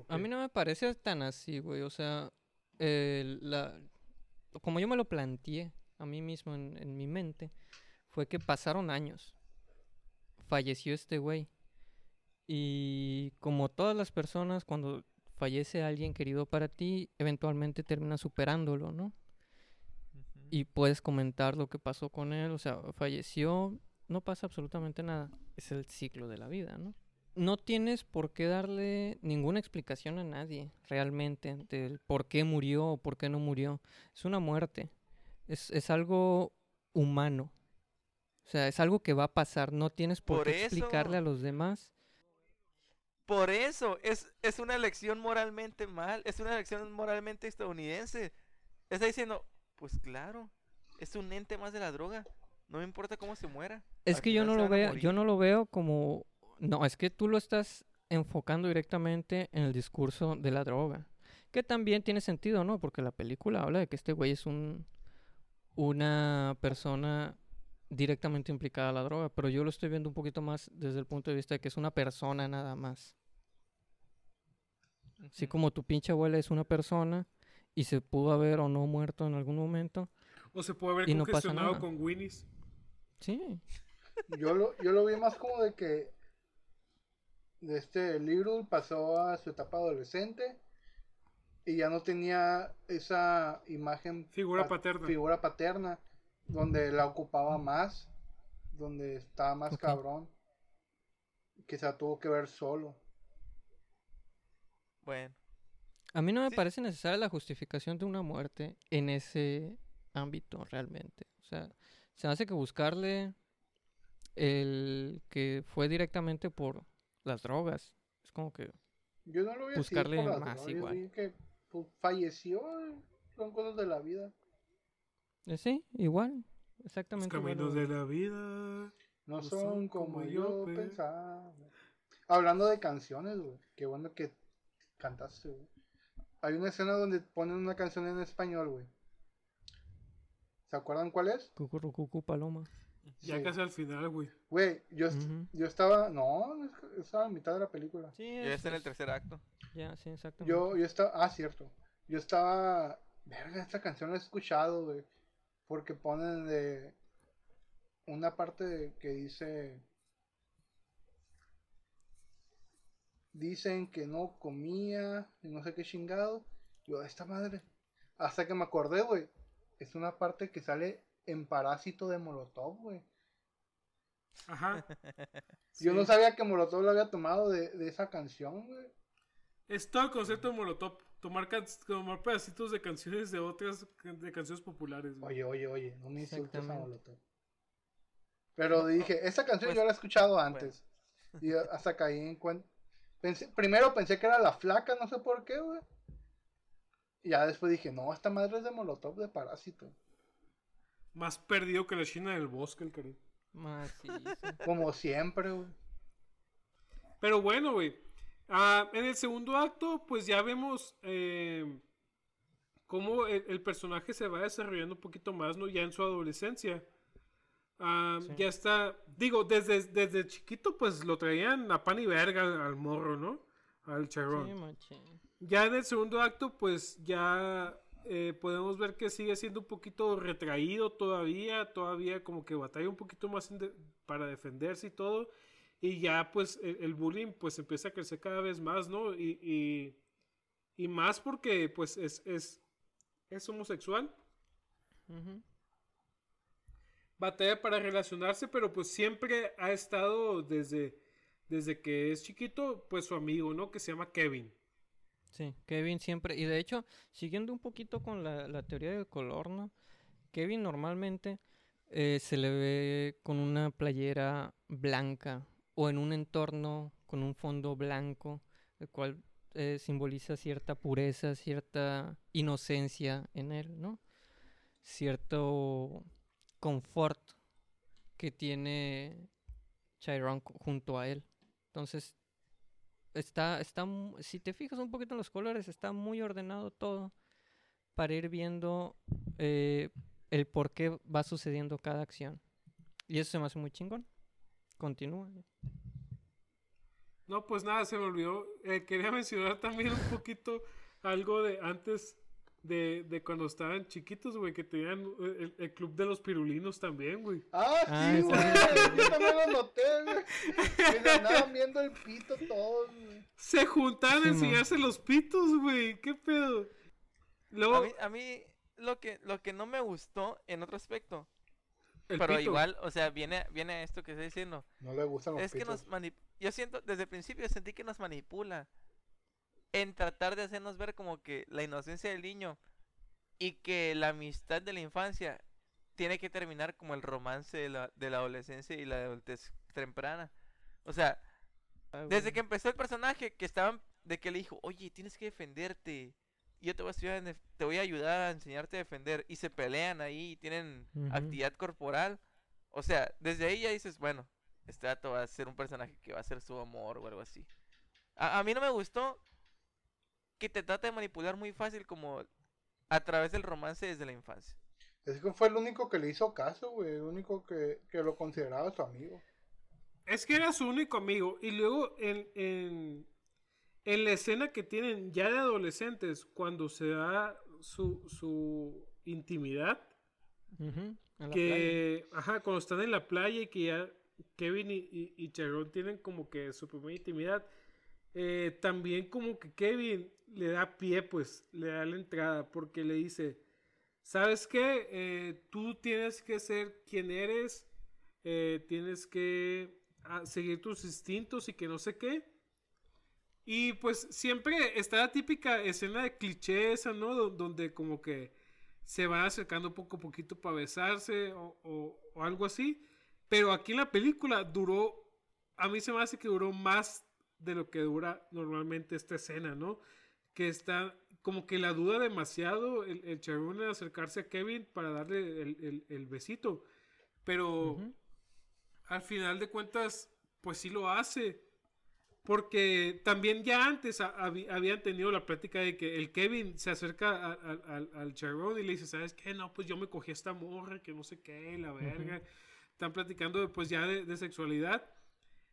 A mí no me parece tan así, güey. O sea, la, como yo me lo planteé a mí mismo en, en mi mente, fue que pasaron años. Falleció este güey. Y como todas las personas, cuando fallece alguien querido para ti, eventualmente terminas superándolo, ¿no? Y puedes comentar lo que pasó con él, o sea, falleció, no pasa absolutamente nada. Es el ciclo de la vida, ¿no? No tienes por qué darle ninguna explicación a nadie realmente del por qué murió o por qué no murió. Es una muerte. Es, es algo humano. O sea, es algo que va a pasar. No tienes por, qué explicarle a los demás por eso, es, es una elección moralmente mal, es una elección moralmente estadounidense. Está diciendo, pues claro, es un ente más de la droga. No me importa cómo se muera. Es que yo no lo veo, yo no lo veo como no, es que tú lo estás enfocando directamente en el discurso de la droga. Que también tiene sentido, ¿no? Porque la película habla de que este güey es un una persona directamente implicada a la droga, pero yo lo estoy viendo un poquito más desde el punto de vista de que es una persona nada más. Así como tu pinche abuela es una persona y se pudo haber o no muerto en algún momento. O se puede haber congestionado con Winnie's. Sí. Yo lo, yo lo vi más como de que de este libro pasó a su etapa adolescente y ya no tenía esa imagen figura paterna figura paterna donde la ocupaba más donde estaba más cabrón que se tuvo que ver solo bueno. A mí no me parece necesaria la justificación de una muerte en ese ámbito realmente. O sea, se hace que buscarle el que fue directamente por las drogas. Es como que yo no lo voy a buscarle más igual. que pues, falleció, son cosas de la vida. Eh, sí, igual, exactamente. Los caminos de la vida no, son, como, yo pensaba. Hablando de canciones, güey, qué bueno que cantaste, güey. Hay una escena donde ponen una canción en español, güey. ¿Se acuerdan cuál es? Cucurrucucu Paloma. Ya casi al final, güey. Güey, yo, yo estaba. No, estaba a mitad de la película. Sí, ya está en el tercer acto. Ya, sí, exacto. Yo, yo estaba. Ah, cierto. Yo estaba. Verga, esta canción la he escuchado, güey. Porque ponen de. Una parte que dice. dicen que no comía y no sé qué chingado. Yo, esta madre. Hasta que me acordé, güey. Es una parte que sale en Parásito de Molotov, güey. Ajá. Yo no sabía que Molotov lo había tomado de, esa canción, güey. Es todo el concepto de Molotov. Tomar, tomar pedacitos de canciones de otras de canciones populares. Oye, oye, oye, no me insultes a Molotov. Pero dije, esta canción pues, yo la he escuchado antes. Y hasta caí en cuenta primero pensé que era la flaca, no sé por qué, güey. Y ya después dije, no, esta madre es de Molotov de Parásito. Más perdido que la China del bosque, el cariño. Más sí, Como siempre, güey. Pero bueno, güey. Ah, en el segundo acto, pues ya vemos eh, cómo el, personaje se va desarrollando un poquito más, ¿no? Ya en su adolescencia. Ya está, digo, desde, desde chiquito pues lo traían a pan y verga al, morro, ¿no? Al charrón. ya en el segundo acto pues ya eh, podemos ver que sigue siendo un poquito retraído todavía, todavía como que batalla un poquito más para defenderse y todo. Y ya pues el, bullying pues empieza a crecer cada vez más, ¿no? Y, y, más porque pues es, es, es homosexual. Batalla para relacionarse, pero pues siempre ha estado desde, desde que es chiquito, pues su amigo, ¿no? Que se llama Kevin. Sí, Kevin siempre, y de hecho, siguiendo un poquito con la, teoría del color, ¿no? Kevin normalmente eh, se le ve con una playera blanca o en un entorno con un fondo blanco, el cual eh, simboliza cierta pureza, cierta inocencia en él, ¿no? Cierto confort que tiene Chiron junto a él. Entonces, está, está, si te fijas un poquito en los colores, está muy ordenado todo para ir viendo eh, el por qué va sucediendo cada acción. Y eso se me hace muy chingón. Continúa. No, pues nada, se me olvidó. Eh, quería mencionar también un poquito algo de antes de, de cuando estaban chiquitos, güey, que tenían eh, el, club de los pirulinos también, güey. Ah, ah sí, güey. Yo también lo noté, güey. Que andaban viendo el pito todos, güey. Se juntaban a enseñarse los pitos, güey. ¿Qué pedo? Luego... A, mí, a mí lo que, lo que no me gustó en otro aspecto. Pero igual, o sea, viene, viene a esto que estoy diciendo. No le gustan los es Que nos Yo siento, desde el principio sentí que nos manipula en tratar de hacernos ver como que la inocencia del niño y que la amistad de la infancia tiene que terminar como el romance de la, de la adolescencia y la adultez temprana. O sea, ah, desde que empezó el personaje, que estaban, de que le dijo, oye, tienes que defenderte. Y yo te voy a, te voy a ayudar a enseñarte a defender. Y se pelean ahí y tienen actividad corporal. O sea, desde ahí ya dices, bueno, este dato va a ser un personaje que va a ser su amor o algo así. A, a mí no me gustó que te trata de manipular muy fácil como a través del romance desde la infancia. Es que fue el único que le hizo caso, güey, el único que, lo consideraba su amigo. Es que era su único amigo. Y luego en, en, la escena que tienen ya de adolescentes, cuando se da su, su intimidad, que, ajá, cuando están en la playa y que ya Kevin y, y, tienen como que su primera intimidad, eh, también como que Kevin le da pie, pues, le da la entrada, porque le dice, ¿sabes qué? Eh, tú tienes que ser quien eres, eh, tienes que ah, seguir tus instintos y que no sé qué. Y pues siempre está la típica escena de cliché esa, ¿no? donde como que se van acercando poco a poquito para besarse o, o algo así. Pero aquí en la película duró, a mí se me hace que duró más de lo que dura normalmente esta escena, ¿no? que está como que la duda demasiado el, el en acercarse a Kevin para darle el, besito. Pero al final de cuentas, pues sí lo hace. Porque también ya antes habían tenido la práctica de que el Kevin se acerca al, al y le dice, ¿sabes qué? No, pues yo me cogí esta morra, que no sé qué, la verga. Están platicando pues ya de, sexualidad.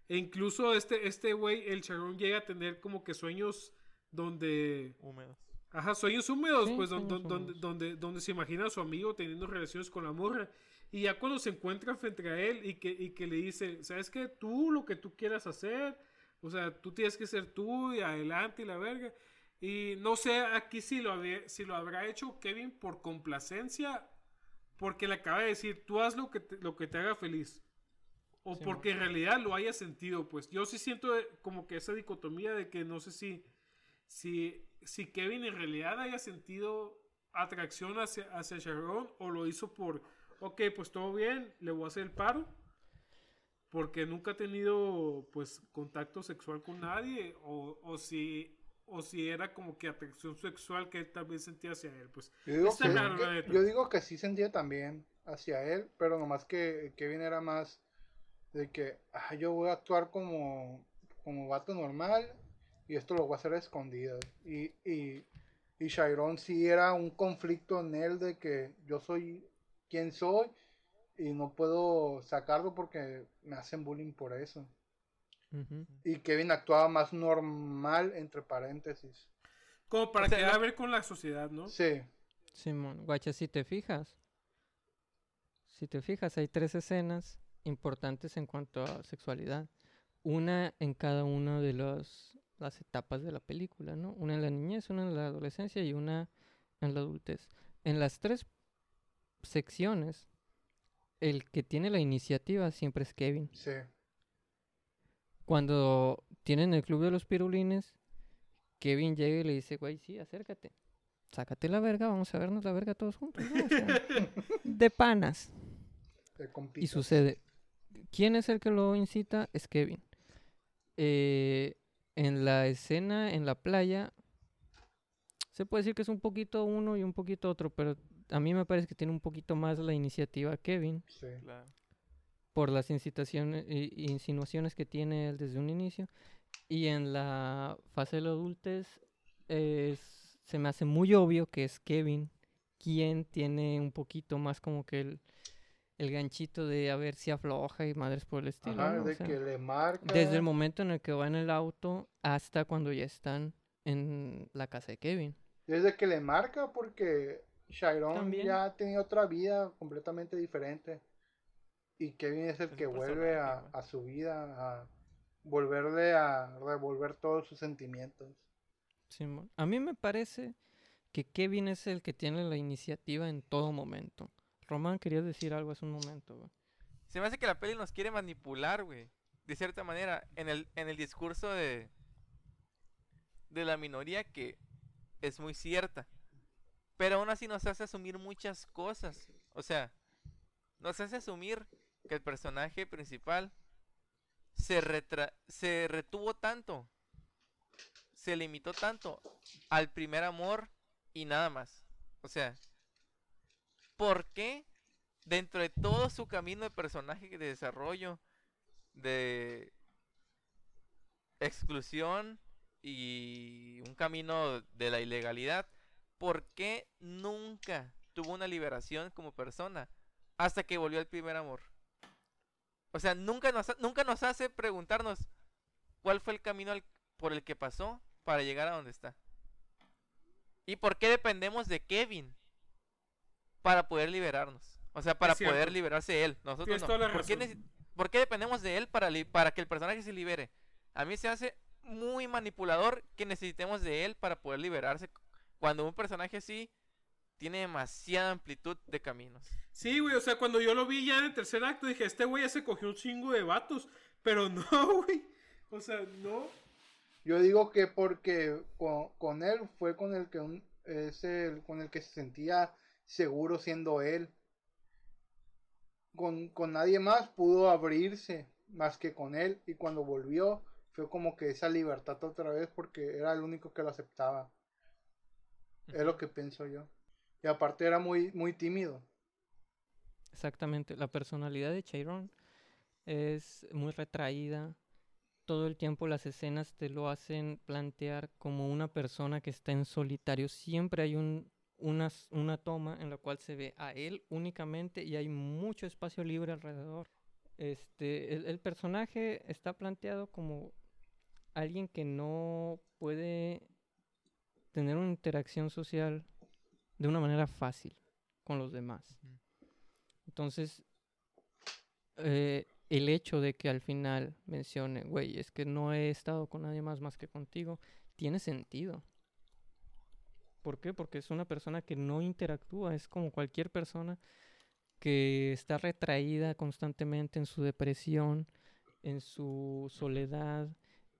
E incluso este, este güey, el Charón llega a tener como que sueños donde... Húmedos. Ajá, sueños húmedos, pues donde, donde, donde, donde, se imagina a su amigo teniendo relaciones con la morra. Y ya cuando se encuentra frente a él y que, y que le dice, ¿sabes qué? Tú lo que tú quieras hacer, o sea, tú tienes que ser tú y adelante y la verga. Y no sé aquí si lo, si lo habrá hecho Kevin por complacencia, porque le acaba de decir, tú haz lo que te, lo que te haga feliz. O porque en realidad lo haya sentido, pues yo sí siento como que esa dicotomía de que no sé si si, si Kevin en realidad haya sentido atracción hacia, hacia Sharon o lo hizo por, ok, pues todo bien, le voy a hacer el paro, porque nunca ha tenido pues contacto sexual con nadie, o, o si o si era como que atracción sexual que él también sentía hacia él, pues yo digo, que, yo digo que sí sentía también hacia él, pero nomás que Kevin era más de que ah, yo voy a actuar como como vato normal y esto lo voy a hacer a escondidas. Y, y, y Chiron sí era un conflicto en él de que yo soy quien soy y no puedo sacarlo porque me hacen bullying por eso. Y Kevin actuaba más normal, entre paréntesis. Como para quedar a ver con la sociedad, ¿no? Sí. Simón, guacha, si te fijas, si te fijas, hay tres escenas importantes en cuanto a sexualidad. Una en cada una de los, las etapas de la película, ¿no? Una en la niñez, una en la adolescencia y una en la adultez. En las tres secciones, el que tiene la iniciativa siempre es Kevin. Sí. Cuando tienen el club de los pirulines, Kevin llega y le dice, güey, sí, acércate. Sácate la verga, vamos a vernos la verga todos juntos. de panas. y sucede. ¿Quién es el que lo incita? Es Kevin. Eh, en la escena en la playa, se puede decir que es un poquito uno y un poquito otro, pero a mí me parece que tiene un poquito más la iniciativa Kevin. Sí. Claro. Por las incitaciones e insinuaciones que tiene él desde un inicio. Y en la fase de la adultez es, se me hace muy obvio que es Kevin quien tiene un poquito más como que el, el ganchito de a ver si afloja y madres por el estilo. de que le marca. Desde el momento en el que va en el auto hasta cuando ya están en la casa de Kevin. Desde que le marca porque Chiron ya ha tenido otra vida completamente diferente. Y Kevin es el que vuelve a, a, su vida, a volverle a revolver todos sus sentimientos. a mí me parece que Kevin es el que tiene la iniciativa en todo momento. Román, querías decir algo hace un momento, güey. Se me hace que la peli nos quiere manipular, güey. De cierta manera, en el, en el discurso de, de la minoría que es muy cierta. Pero aún así nos hace asumir muchas cosas. O sea, nos hace asumir que el personaje principal se, se retuvo tanto, se limitó tanto al primer amor y nada más. O sea, ¿por qué dentro de todo su camino de personaje de desarrollo, de exclusión y un camino de la ilegalidad, ¿por qué nunca tuvo una liberación como persona hasta que volvió al primer amor? O sea, nunca nos, nunca nos hace preguntarnos cuál fue el camino por el que pasó para llegar a donde está. ¿Y por qué dependemos de Kevin para poder liberarnos? O sea, para poder liberarse él. Nosotros no. ¿Por qué, ¿Por qué, dependemos de él para, para que el personaje se libere? A mí se hace muy manipulador que necesitemos de él para poder liberarse cuando un personaje así tiene demasiada amplitud de caminos. Sí, güey, o sea, cuando yo lo vi ya en el tercer acto, dije, este güey ya se cogió un chingo de vatos, pero no, güey. O sea, no. Yo digo que porque con, él fue con el que es el con el que se sentía seguro siendo él. Con, con nadie más pudo abrirse más que con él y cuando volvió fue como que esa libertad otra vez porque era el único que lo aceptaba. Es lo que pienso yo. Y aparte era muy, muy tímido. Exactamente. La personalidad de Chiron es muy retraída. Todo el tiempo las escenas te lo hacen plantear como una persona que está en solitario. Siempre hay un, una, una toma en la cual se ve a él únicamente y hay mucho espacio libre alrededor. Este, el, el personaje está planteado como alguien que no puede tener una interacción social de una manera fácil con los demás. Entonces, eh, el hecho de que al final mencione, güey, es que no he estado con nadie más más que contigo, tiene sentido. ¿Por qué? Porque es una persona que no interactúa, es como cualquier persona que está retraída constantemente en su depresión, en su soledad,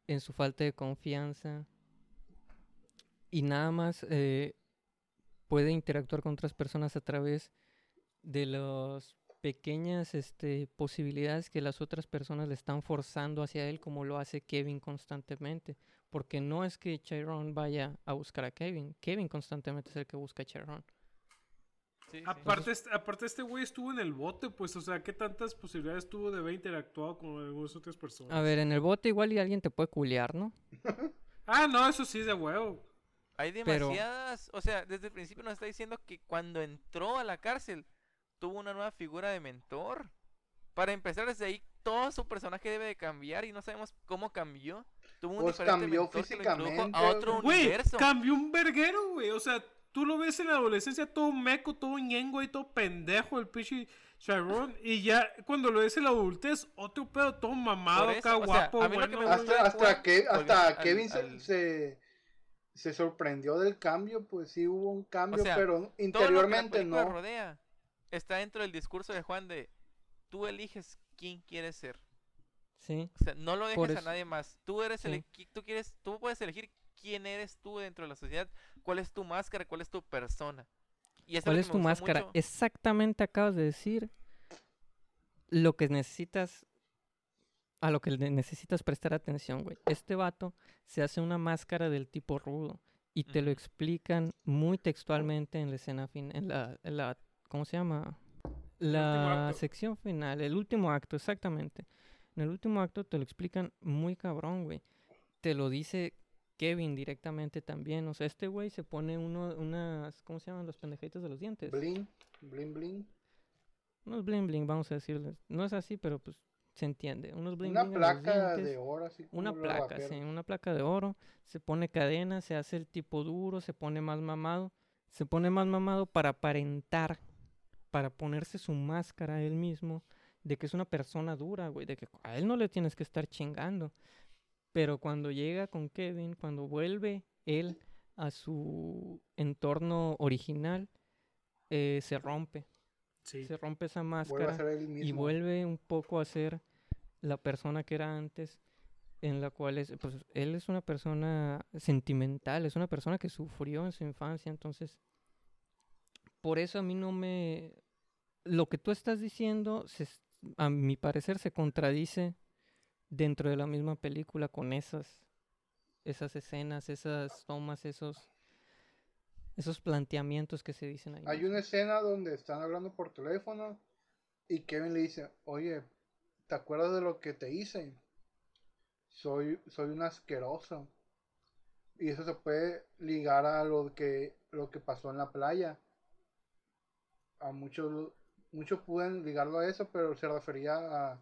en su falta de confianza y nada más eh, puede interactuar con otras personas a través de las pequeñas este, posibilidades que las otras personas le están forzando hacia él como lo hace Kevin constantemente. Porque no es que Chiron vaya a buscar a Kevin, Kevin constantemente es el que busca a Chiron. aparte, este, aparte este güey estuvo en el bote, pues, o sea, ¿qué tantas posibilidades tuvo de haber interactuado con algunas otras personas? A ver, en el bote igual y alguien te puede culear, ¿no? ah, no, eso sí, de huevo. Hay demasiadas, o sea, desde el principio nos está diciendo que cuando entró a la cárcel tuvo una nueva figura de mentor. Para empezar desde ahí, todo su personaje debe de cambiar y no sabemos cómo cambió. Tuvo un pues cambió físicamente. a otro universo. Cambió un verguero, güey. O sea, tú lo ves en la adolescencia todo meco, todo ñengo y todo pendejo, el pinche Sharon. Y ya cuando lo ves en la adultez, otro pedo todo mamado, acá guapo. hasta, que, hasta Kevin se, se, sorprendió del cambio, pues sí hubo un cambio, pero interiormente no. Rodea está dentro del discurso de Juan de tú eliges quién quieres ser. Sí. O sea, no lo dejes a nadie más. Tú eres el tú quieres, tú puedes elegir quién eres tú dentro de la sociedad, cuál es tu máscara, cuál es tu persona. Y ¿Cuál es tu máscara? Exactamente acabas de decir lo que necesitas, a lo que necesitas prestar atención, güey. Este vato se hace una máscara del tipo rudo y te lo explican muy textualmente en la escena fin, en la, en la ¿cómo se llama? La sección final, el último acto, exactamente. En el último acto te lo explican muy cabrón, güey. Te lo dice Kevin directamente también. O sea, este güey se pone uno, unas, ¿cómo se llaman los pendejitos de los dientes? Bling, bling, bling. Unos bling, bling, vamos a decirles. No es así, pero pues se entiende. Unos bling, una placa de oro, así Una placa, sí, una placa de oro. Se pone cadena, se hace el tipo duro, se pone más mamado. Se pone más mamado para aparentar, para ponerse su máscara a él mismo de que es una persona dura, güey, de que a él no le tienes que estar chingando. Pero cuando llega con Kevin, cuando vuelve él a su entorno original, eh, se rompe. Se rompe esa máscara y vuelve un poco a ser la persona que era antes, en la cual es, pues él es una persona sentimental, es una persona que sufrió en su infancia, entonces, por eso a mí no me... Lo que tú estás diciendo, a mi parecer, se contradice dentro de la misma película con esas esas escenas, esas tomas, esos esos planteamientos que se dicen ahí. Hay una escena donde están hablando por teléfono y Kevin le dice, "Oye, ¿te acuerdas de lo que te hice? Soy soy un asqueroso." Y eso se puede ligar a lo que lo que pasó en la playa. A muchos muchos pueden ligarlo a eso, pero se refería a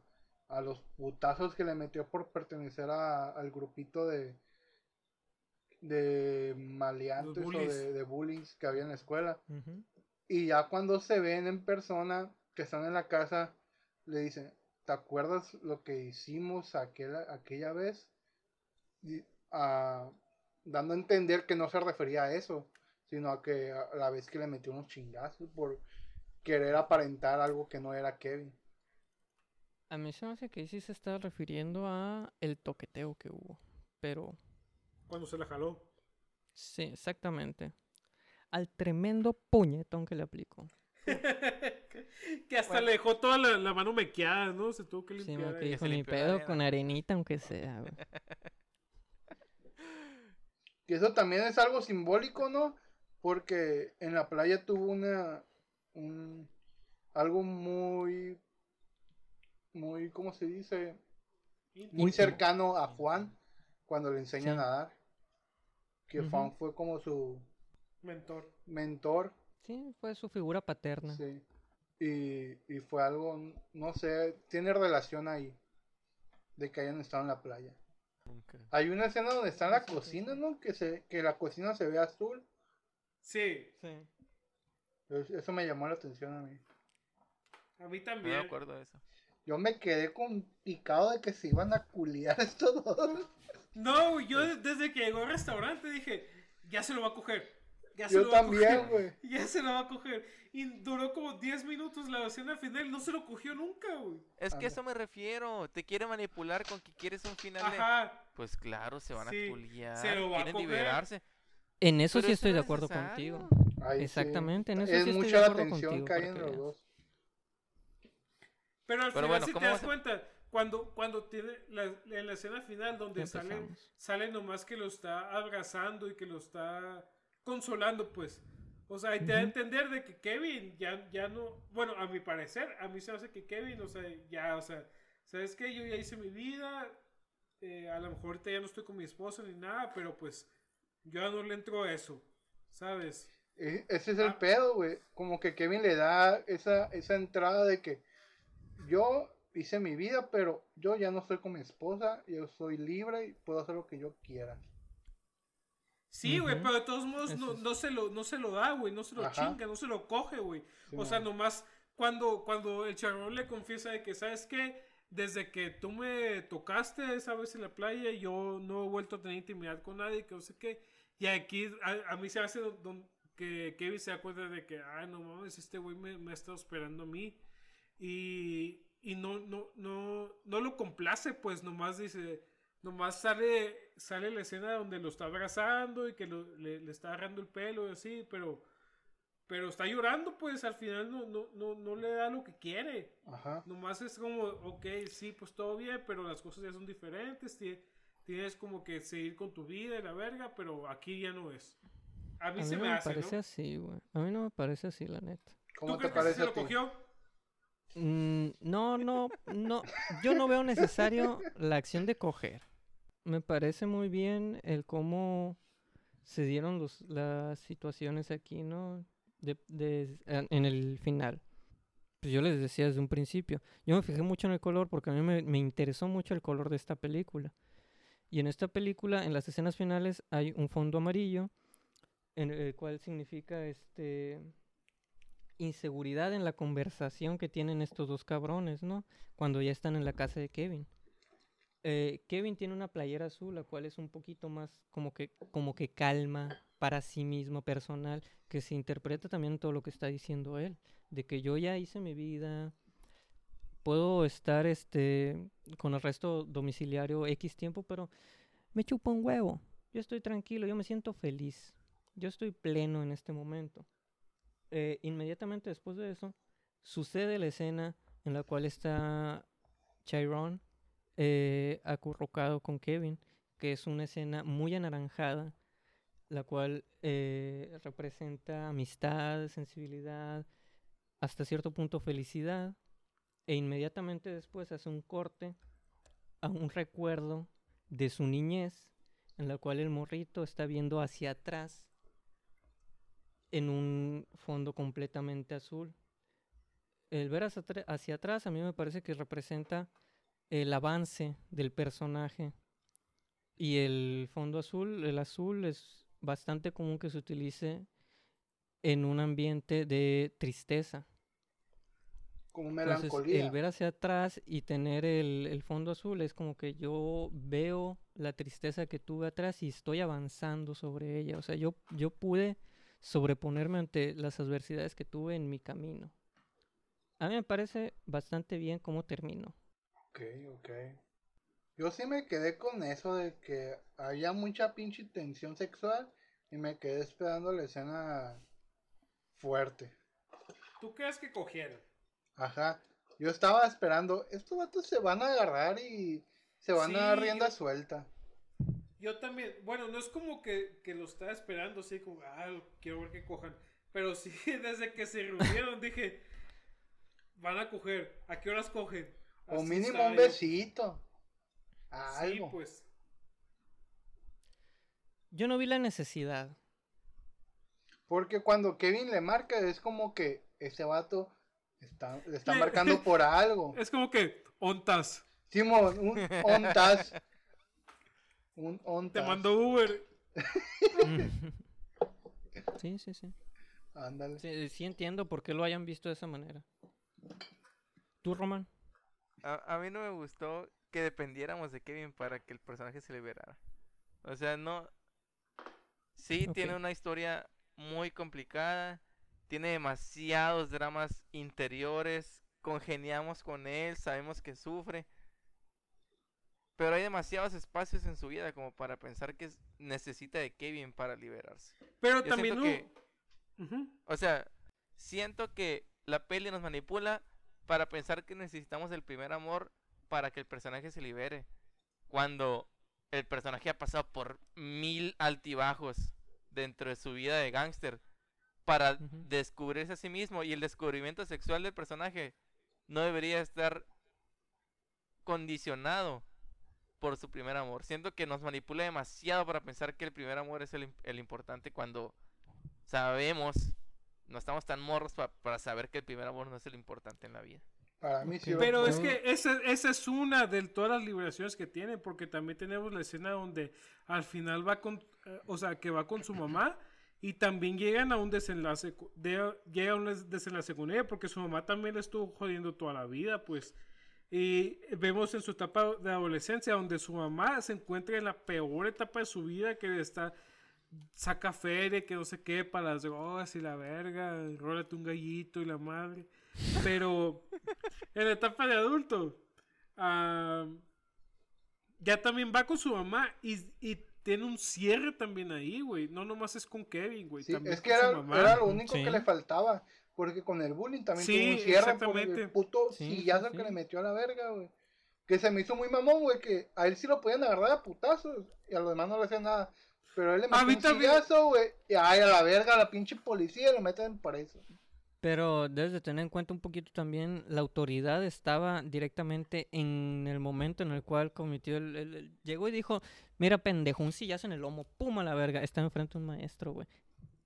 a los putazos que le metió por pertenecer a, al grupito de de maleantes o de, de bullying que había en la escuela. Y ya cuando se ven en persona, que están en la casa, le dicen, ¿te acuerdas lo que hicimos aquella, aquella vez? dando a entender que no se refería a eso, sino a que a la vez que le metió unos chingazos por querer aparentar algo que no era Kevin. A mí se me hace que sí se está refiriendo a el toqueteo que hubo, pero... Cuando se la jaló. Sí, exactamente. Al tremendo puñetón que le aplicó. que hasta le dejó toda la, mano mequeada, ¿no? Se tuvo que limpiar. Sí, que dijo, ni pedo con arenita, aunque sea, güey. Y eso también es algo simbólico, ¿no? Porque en la playa tuvo una... Un, algo muy muy, ¿cómo se dice? Muy cercano a Juan cuando le enseña a nadar. Que Juan fue como su mentor. Mentor. Sí, fue su figura paterna. Sí. Y, y fue algo, no sé, tiene relación ahí. De que hayan estado en la playa. Hay una escena donde está en la cocina, ¿no? Que, se, que la cocina se ve azul. Sí. Sí. Eso me llamó la atención a mí. A mí también. No me acuerdo de eso. Yo me quedé con picado de que se iban a culiar estos dos. No, yo desde que llegó al restaurante dije, ya se lo va a coger. Ya se yo lo va también, güey. Ya se lo va a coger. Y duró como 10 minutos la escena final. No se lo cogió nunca, güey. Es que a eso me refiero. Te quiere manipular con que quieres un final Ajá. Pues claro, se van a culiar. Se lo va Quieren a coger. liberarse. En eso sí estoy de acuerdo contigo. Exactamente, en eso sí estoy de acuerdo contigo. Que hay en los dos. Pero al final, si te das cuenta, cuando, cuando tiene la, en la escena final donde sale, sale nomás que lo está abrazando y que lo está consolando, pues. O sea, y te da a entender de que Kevin ya, ya no, bueno, a mi parecer, a mí se hace que Kevin, o sea, ya, o sea, ¿sabes qué? Yo ya hice mi vida, eh, a lo mejor ahorita ya no estoy con mi esposa ni nada, pero pues yo ya no le entro a eso, ¿sabes? E, ese es el ah. pedo, güey. Como que Kevin le da esa, esa entrada de que yo hice mi vida, pero yo ya no estoy con mi esposa, yo soy libre y puedo hacer lo que yo quiera. Sí, güey, pero de todos modos no, no, se lo, no se lo da, güey, no se lo chinga, no se lo coge, güey. o sea, nomás cuando, cuando el charrón le confiesa de que, ¿sabes qué? Desde que tú me tocaste esa vez en la playa, yo no he vuelto a tener intimidad con nadie, que no sé qué. Y aquí a, mí se hace que Kevin se da cuenta de que, ay, no mames, este güey me, me ha estado esperando a mí. Y, y no, no, no, no lo complace, pues nomás dice, nomás sale, sale la escena donde lo está abrazando y que le, está agarrando el pelo y así, pero, pero está llorando, pues al final no, no, no, no le da lo que quiere. Ajá. Nomás es como, ok, sí, pues todo bien, pero las cosas ya son diferentes, tienes como que seguir con tu vida y la verga, pero aquí ya no es. A mí, se no me, parece así, güey. A mí no me parece así, la neta. ¿Cómo te parece? Que se lo cogió? Mm, no, no, no. Yo no veo necesario la acción de coger. Me parece muy bien el cómo se dieron los, las situaciones aquí, ¿no? De, en el final. Pues yo les decía desde un principio. Yo me fijé mucho en el color porque a mí me, me interesó mucho el color de esta película. Y en esta película, en las escenas finales, hay un fondo amarillo, en el cual significa este inseguridad en la conversación que tienen estos dos cabrones, ¿no? Cuando ya están en la casa de Kevin. Eh, Kevin tiene una playera azul, la cual es un poquito más como que, como que calma para sí mismo, personal, que se interpreta también todo lo que está diciendo él, de que yo ya hice mi vida, puedo estar este con el resto domiciliario X tiempo, pero me chupo un huevo, yo estoy tranquilo, yo me siento feliz, yo estoy pleno en este momento. Eh, inmediatamente después de eso, sucede la escena en la cual está Chiron eh, acurrucado con Kevin, que es una escena muy anaranjada, la cual eh, representa amistad, sensibilidad, hasta cierto punto felicidad, e inmediatamente después hace un corte a un recuerdo de su niñez, en la cual el morrito está viendo hacia atrás en un fondo completamente azul. El ver hacia, atrás a mí me parece que representa el avance del personaje. Y el fondo azul, el azul es bastante común que se utilice en un ambiente de tristeza. Como melancolía. el ver hacia atrás y tener el, el, fondo azul es como que yo veo la tristeza que tuve atrás y estoy avanzando sobre ella. O sea, yo, yo pude sobreponerme ante las adversidades que tuve en mi camino. A mí me parece bastante bien cómo terminó. Ok, ok. Yo sí me quedé con eso de que había mucha pinche tensión sexual y me quedé esperando la escena fuerte. ¿Tú crees que cogieron? Ajá. Yo estaba esperando, estos vatos se van a agarrar y se van a dar rienda suelta. Yo también, bueno, no es como que, lo estaba esperando, así como, ah, quiero ver que cojan. Pero sí, desde que se reunieron dije, van a coger. ¿A qué horas cogen? o mínimo un besito. Sí, pues. Yo no vi la necesidad. Porque cuando Kevin le marca, es como que ese vato está, le está marcando por algo. Es como que, ontas. Simón, un ontas. Un Te mando Uber. sí, sí, sí. Ándale. Sí, entiendo por qué lo hayan visto de esa manera. ¿Tú, Román? A, mí no me gustó que dependiéramos de Kevin para que el personaje se liberara. O sea, no... Sí, tiene una historia muy complicada. Tiene demasiados dramas interiores. Congeniamos con él, sabemos que sufre. Pero hay demasiados espacios en su vida como para pensar que necesita de Kevin para liberarse. Pero también O sea, siento que la peli nos manipula para pensar que necesitamos el primer amor para que el personaje se libere. Cuando el personaje ha pasado por mil altibajos dentro de su vida de gángster para descubrirse a sí mismo y el descubrimiento sexual del personaje no debería estar condicionado por su primer amor. Siento que nos manipula demasiado para pensar que el primer amor es el, importante cuando sabemos, no estamos tan morros para saber que el primer amor no es el importante en la vida. Para mí sí. Pero es que esa, esa, es una de todas las liberaciones que tiene, porque también tenemos la escena donde al final va con, eh, o sea, que va con su mamá y también llegan a un desenlace, de, llega a un desenlace con ella, porque su mamá también le estuvo jodiendo toda la vida, pues. Y vemos en su etapa de adolescencia donde su mamá se encuentra en la peor etapa de su vida, que está saca feria, que no sé qué, para las drogas y la verga, rólate un gallito y la madre. Pero en la etapa de adulto, ya también va con su mamá y, y, tiene un cierre también ahí, güey. No nomás es con Kevin, güey. es que era, era, lo único que le faltaba. Porque con el bullying también tuvo un cierre por el puto sillazo que le metió a la verga, güey. Que se me hizo muy mamón, güey, que a él sí lo podían agarrar a putazos y a los demás no le hacían nada. Pero él le metió un sillazo, güey, y ay, a la verga, a la pinche policía lo meten por eso. Pero debes de tener en cuenta un poquito también, la autoridad estaba directamente en el momento en el cual cometió el... llegó y dijo, mira pendejo, un sillazo en el lomo, puma la verga, está enfrente de un maestro, güey.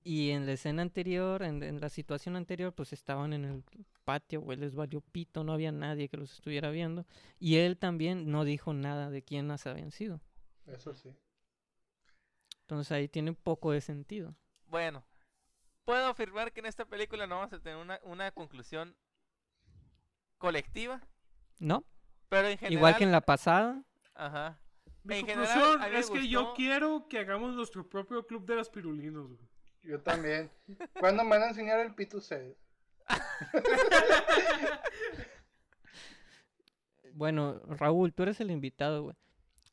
Y en la escena anterior, en, la situación anterior, pues estaban en el patio, güey, les valió pito, no había nadie que los estuviera viendo. Y él también no dijo nada de quiénes habían sido. Eso sí. Entonces ahí tiene un poco de sentido. Bueno, puedo afirmar que en esta película no vamos a tener una, una conclusión colectiva. No. Pero en general... Igual que en la pasada. Ajá. Mi conclusión es que yo quiero que hagamos nuestro propio club de las pirulinos, güey. Yo también. ¿Cuándo me van a enseñar el Pitu bueno, Raúl, tú eres el invitado, güey.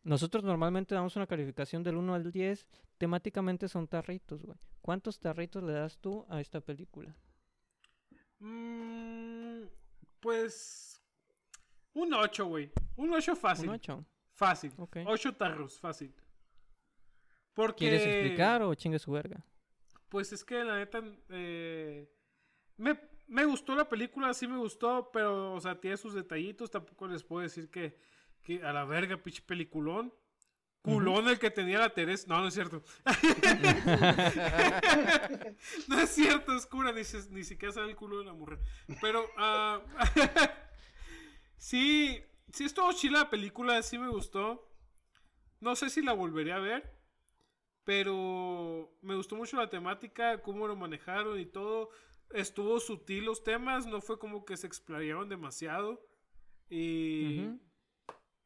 Nosotros normalmente damos una calificación del 1 al 10. Temáticamente son tarritos, güey. ¿Cuántos tarritos le das tú a esta película? Mm, pues. Un 8, güey. Un 8 fácil. Un 8. Fácil. 8 tarros, fácil. Porque... ¿Quieres explicar o chingue su verga? Pues es que la neta. Eh, me, me, gustó la película, sí me gustó, pero, o sea, tiene sus detallitos. Tampoco les puedo decir que, que a la verga, pinche peliculón. Culón el que tenía la Teresa. No, no es cierto. no es cierto, es cura. Ni, ni siquiera sabe el culo de la mujer. Pero, uh, sí, sí estuvo chila la película, sí me gustó. No sé si la volvería a ver. Pero me gustó mucho la temática, cómo lo manejaron y todo. Estuvo sutil los temas, no fue como que se explayaron demasiado. Y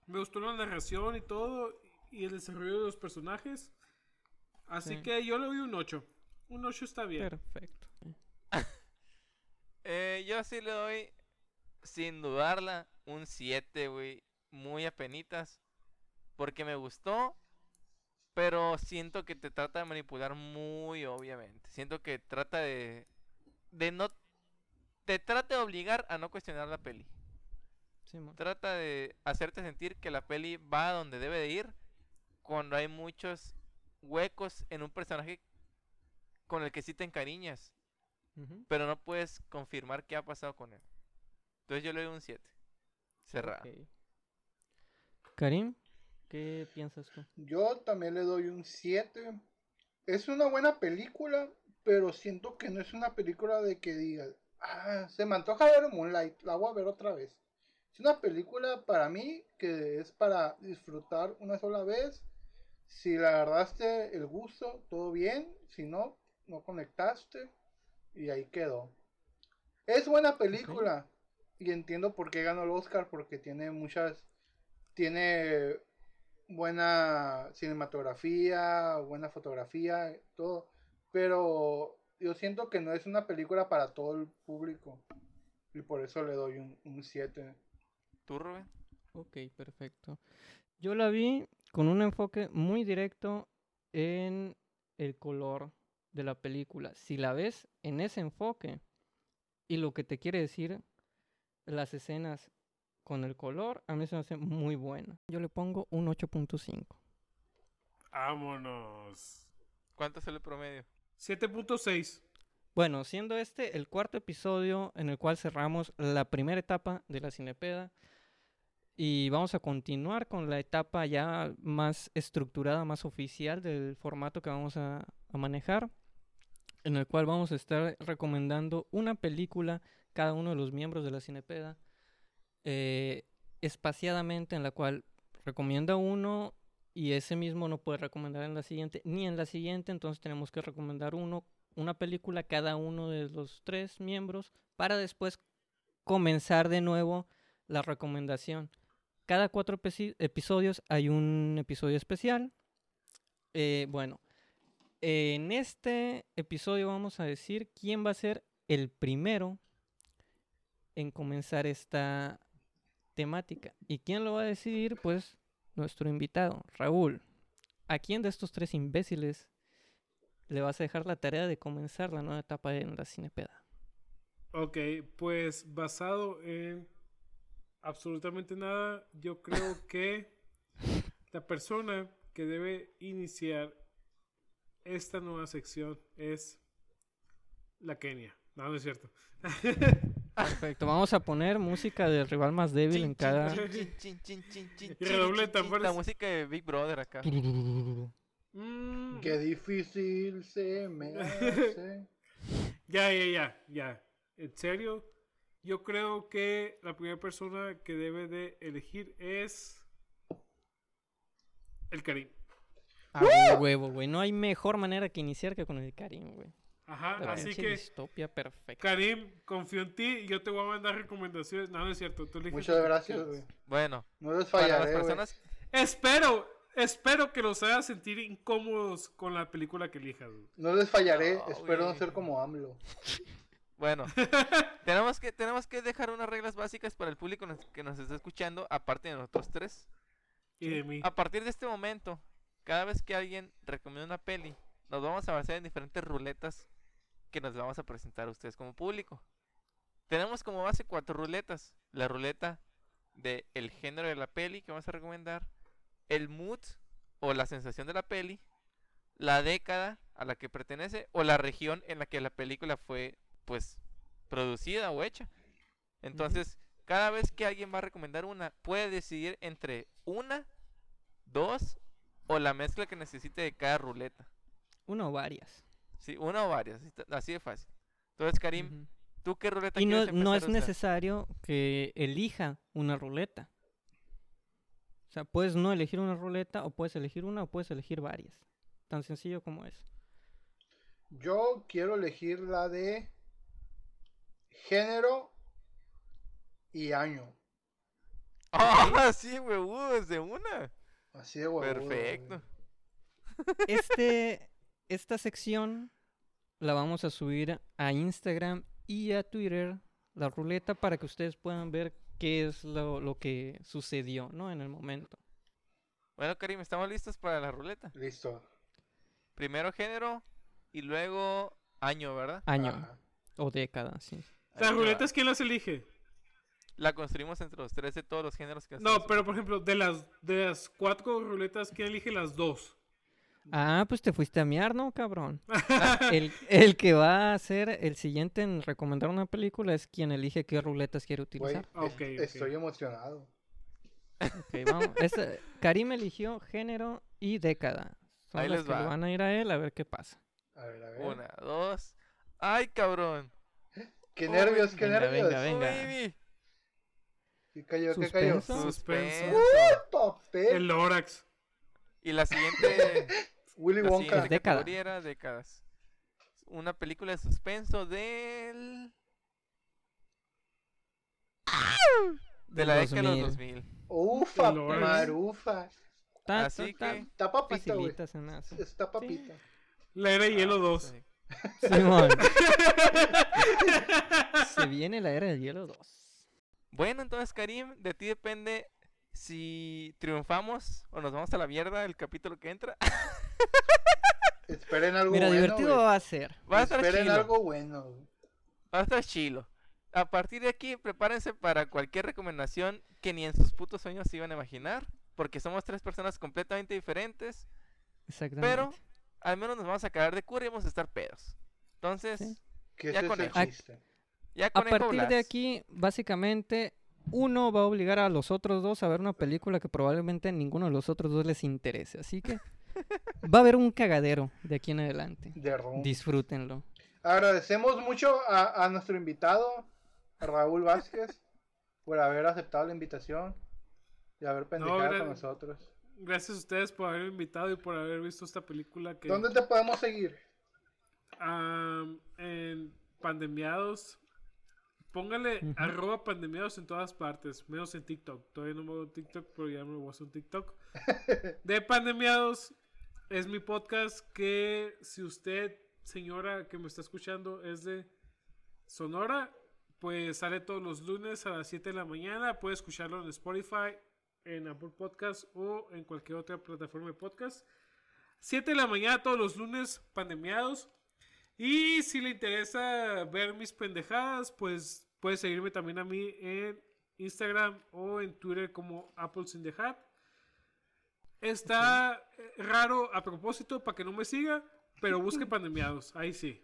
me gustó la narración y todo. Y el desarrollo de los personajes. Así que yo le doy un 8. Un 8 está bien. Perfecto. eh, yo sí le doy, sin dudarla, un 7, güey. Muy apenitas. Porque me gustó pero siento que te trata de manipular muy obviamente. Siento que trata de. de no. Te trata de obligar a no cuestionar la peli. trata de hacerte sentir que la peli va a donde debe de ir. Cuando hay muchos huecos en un personaje con el que sí te encariñas. Pero no puedes confirmar qué ha pasado con él. Entonces yo le doy un 7. Cerrado. Karim. ¿Qué piensas tú? Yo también le doy un 7. Es una buena película, pero siento que no es una película de que digas, ah, se me antoja ver Moonlight, la voy a ver otra vez. Es una película para mí que es para disfrutar una sola vez. Si le agarraste el gusto, todo bien. Si no, no conectaste. Y ahí quedó. Es buena película. Y entiendo por qué ganó el Oscar. Porque tiene muchas. Tiene buena cinematografía, buena fotografía, todo. Pero yo siento que no es una película para todo el público. Y por eso le doy un 7. ¿Tú, Rubén? Ok, perfecto. Yo la vi con un enfoque muy directo en el color de la película. Si la ves en ese enfoque y lo que te quiere decir las escenas con el color, a mí se me hace muy buena. Yo le pongo un 8.5. Vámonos. ¿Cuánto es el promedio? 7.6. Bueno, siendo este el cuarto episodio en el cual cerramos la primera etapa de la cinepeda y vamos a continuar con la etapa ya más estructurada, más oficial del formato que vamos a, a manejar, en el cual vamos a estar recomendando una película cada uno de los miembros de la cinepeda eh, espaciadamente en la cual recomienda uno y ese mismo no puede recomendar en la siguiente, ni en la siguiente, entonces tenemos que recomendar uno, una película cada uno de los tres miembros para después comenzar de nuevo la recomendación. Cada cuatro episodios hay un episodio especial. Eh, bueno, en este episodio vamos a decir quién va a ser el primero en comenzar esta temática. ¿Y quién lo va a decidir? Pues nuestro invitado, Raúl. ¿A quién de estos tres imbéciles le vas a dejar la tarea de comenzar la nueva etapa en la Cinepeda? Ok, pues basado en absolutamente nada, yo creo que la persona que debe iniciar esta nueva sección es la Kenia. No, no es cierto. Perfecto, vamos a poner música del rival más débil en cada. La música de Big Brother acá. Mm. Qué difícil se me hace. ya, ya, ya, ya. En serio, yo creo que la primera persona que debe de elegir es el Karim. Ah, huevo, güey. No hay mejor manera que iniciar que con el Karim, güey. Ajá, así que. Distopia perfecta. Karim, confío en ti y yo te voy a mandar recomendaciones. No, no es cierto. Tú Muchas gracias, güey. Bueno, no les fallaré, las personas. Espero, espero que los hagas sentir incómodos con la película que elijas, güey. No les fallaré. Espero no ser como AMLO. Bueno, tenemos que tenemos que dejar unas reglas básicas para el público que nos está escuchando, aparte de nosotros tres. Y de mí. A partir de este momento, cada vez que alguien recomienda una peli, nos vamos a basar en diferentes ruletas que nos vamos a presentar a ustedes como público. Tenemos como base cuatro ruletas. La ruleta el género de la peli que vamos a recomendar, el mood o la sensación de la peli, la década a la que pertenece o la región en la que la película fue pues producida o hecha. Entonces, cada vez que alguien va a recomendar una, puede decidir entre una, dos o la mezcla que necesite de cada ruleta. Una o varias. Sí, una o varias, así de fácil. Entonces, Karim, ¿tú qué ruleta y no, no es necesario que elija una ruleta. O sea, puedes no elegir una ruleta o puedes elegir una o puedes elegir varias. Tan sencillo como es. Yo quiero elegir la de género y año. Ah, sí, güey, de una. Así de Perfecto. Este, esta sección la vamos a subir a Instagram y a Twitter, la ruleta, para que ustedes puedan ver qué es lo, que sucedió, ¿no? En el momento. Bueno, Karim, ¿estamos listos para la ruleta? Listo. Primero género y luego año, ¿verdad? Año. O década, sí. ¿Las ruletas quién las elige? La construimos entre los tres de todos los géneros que No, pero por ejemplo, de las, de las cuatro ruletas, ¿quién elige las dos? Ah, pues te fuiste a miar, ¿no, cabrón? el, que va a ser el siguiente en recomendar una película es quien elige qué ruletas quiere utilizar. estoy emocionado. Ok, vamos. Karim eligió género y década. Son Ahí les que van a ir a él a ver qué pasa. A ver, a ver. Una, dos. ¡Ay, cabrón! ¡Qué nervios, qué nervios! Venga, venga. ¿Qué cayó? ¿Qué cayó? Suspenso. papel. El Lorax. Y la siguiente. Willy la Wonka. Siguiente categoría era décadas. Una película de suspenso del. De la década de los 2000. Ufa, marufa. Así que. Está papita, güey. Está papita. La era de hielo 2. Simón. Se viene la era del hielo 2. Bueno, entonces, Karim, de ti depende si triunfamos o nos vamos a la mierda el capítulo que entra. Esperen algo Mira, bueno. divertido va a ser. Va a estar Esperen algo bueno. Va a estar chilo. A partir de aquí, prepárense para cualquier recomendación que ni en sus putos sueños se iban a imaginar. Porque somos tres personas completamente diferentes. Exactamente. Pero al menos nos vamos a quedar de cura y vamos a estar pedos. Entonces, ya con eso. Ya a partir de aquí, básicamente, uno va a obligar a los otros dos a ver una película que probablemente ninguno de los otros dos les interese. Así que va a haber un cagadero de aquí en adelante. Disfrútenlo. Agradecemos mucho a, nuestro invitado, Raúl Vázquez, por haber aceptado la invitación y haber pendejado con nosotros. Gracias a ustedes por haber invitado y por haber visto esta película. Que, ¿Dónde te podemos seguir? en Pandemiados. Póngale arroba pandemiados en todas partes, menos en TikTok. Todavía no me hago TikTok, pero ya me voy a hacer un TikTok. de Pandemiados es mi podcast que si usted, señora que me está escuchando, es de Sonora, pues sale todos los lunes a las 7 de la mañana. Puede escucharlo en Spotify, en Apple Podcast o en cualquier otra plataforma de podcast. 7 de la mañana todos los lunes, pandemiados. Y si le interesa ver mis pendejadas, pues puede seguirme también a mí en Instagram o en Twitter como Apples in the Hat. Está raro a propósito para que no me siga, pero busque pandemiados. Ahí sí,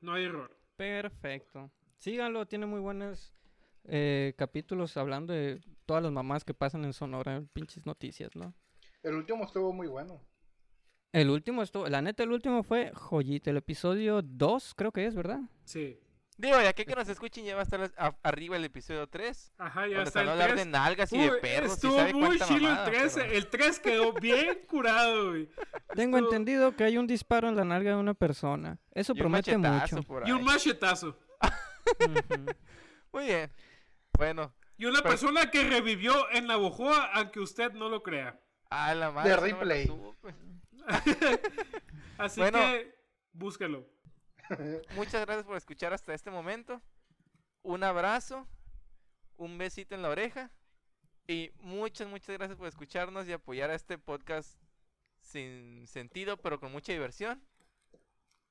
no hay error. Perfecto. Síganlo, tiene muy buenos eh, capítulos hablando de todas las mamás que pasan en Sonora, pinches noticias, ¿no? El último estuvo muy bueno. El último estuvo, la neta, el último fue joyita, el episodio 2 creo que es, ¿verdad? Sí. Digo, ya que, que nos escuchen ya va a estar arriba el episodio 3. Ajá, ya está el hablar de nalgas y de perros Estuvo muy chido el 3, el 3 quedó bien curado, güey. Tengo entendido que hay un disparo en la nalga de una persona. Eso promete mucho. Y un machetazo. muy bien. Bueno. Y una persona que revivió en la bojoa, aunque usted no lo crea. Ah, la madre. De replay. Así que búscalo. Muchas gracias por escuchar hasta este momento. Un abrazo, un besito en la oreja y muchas, muchas gracias por escucharnos y apoyar a este podcast sin sentido, pero con mucha diversión.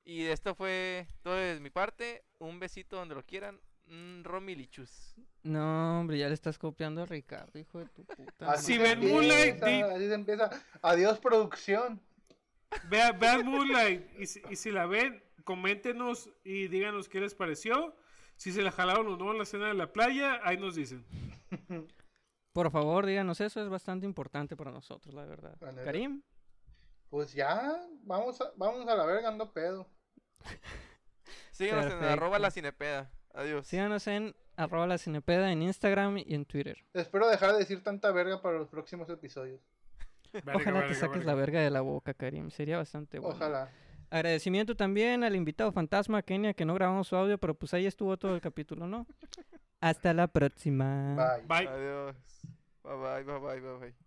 Y esto fue todo de mi parte. Un besito donde lo quieran. Romilichus. No, hombre, ya le estás copiando a Ricardo, hijo de tu puta. Así ven Moonlight. Así se empieza. Adiós, producción. Vean, vean Moonlight. Y si, y si la ven, coméntenos y díganos qué les pareció. Si se la jalaron o no en la escena de la playa, ahí nos dicen. Por favor, díganos eso, es bastante importante para nosotros, la verdad. Karim. Pues ya, vamos a, vamos a la verga, ando pedo. Síganos en arroba la cinepeda. Adiós. Síganos en arroba la cinepeda en Instagram y en Twitter. Espero dejar de decir tanta verga para los próximos episodios. Ojalá te saques la verga de la boca, Karim. Sería bastante bueno. Ojalá. Agradecimiento también al invitado fantasma Kenia, que no grabamos su audio, pero pues ahí estuvo todo el capítulo, ¿no? Hasta la próxima. Bye. Bye. Adiós. Bye bye, bye bye, bye bye.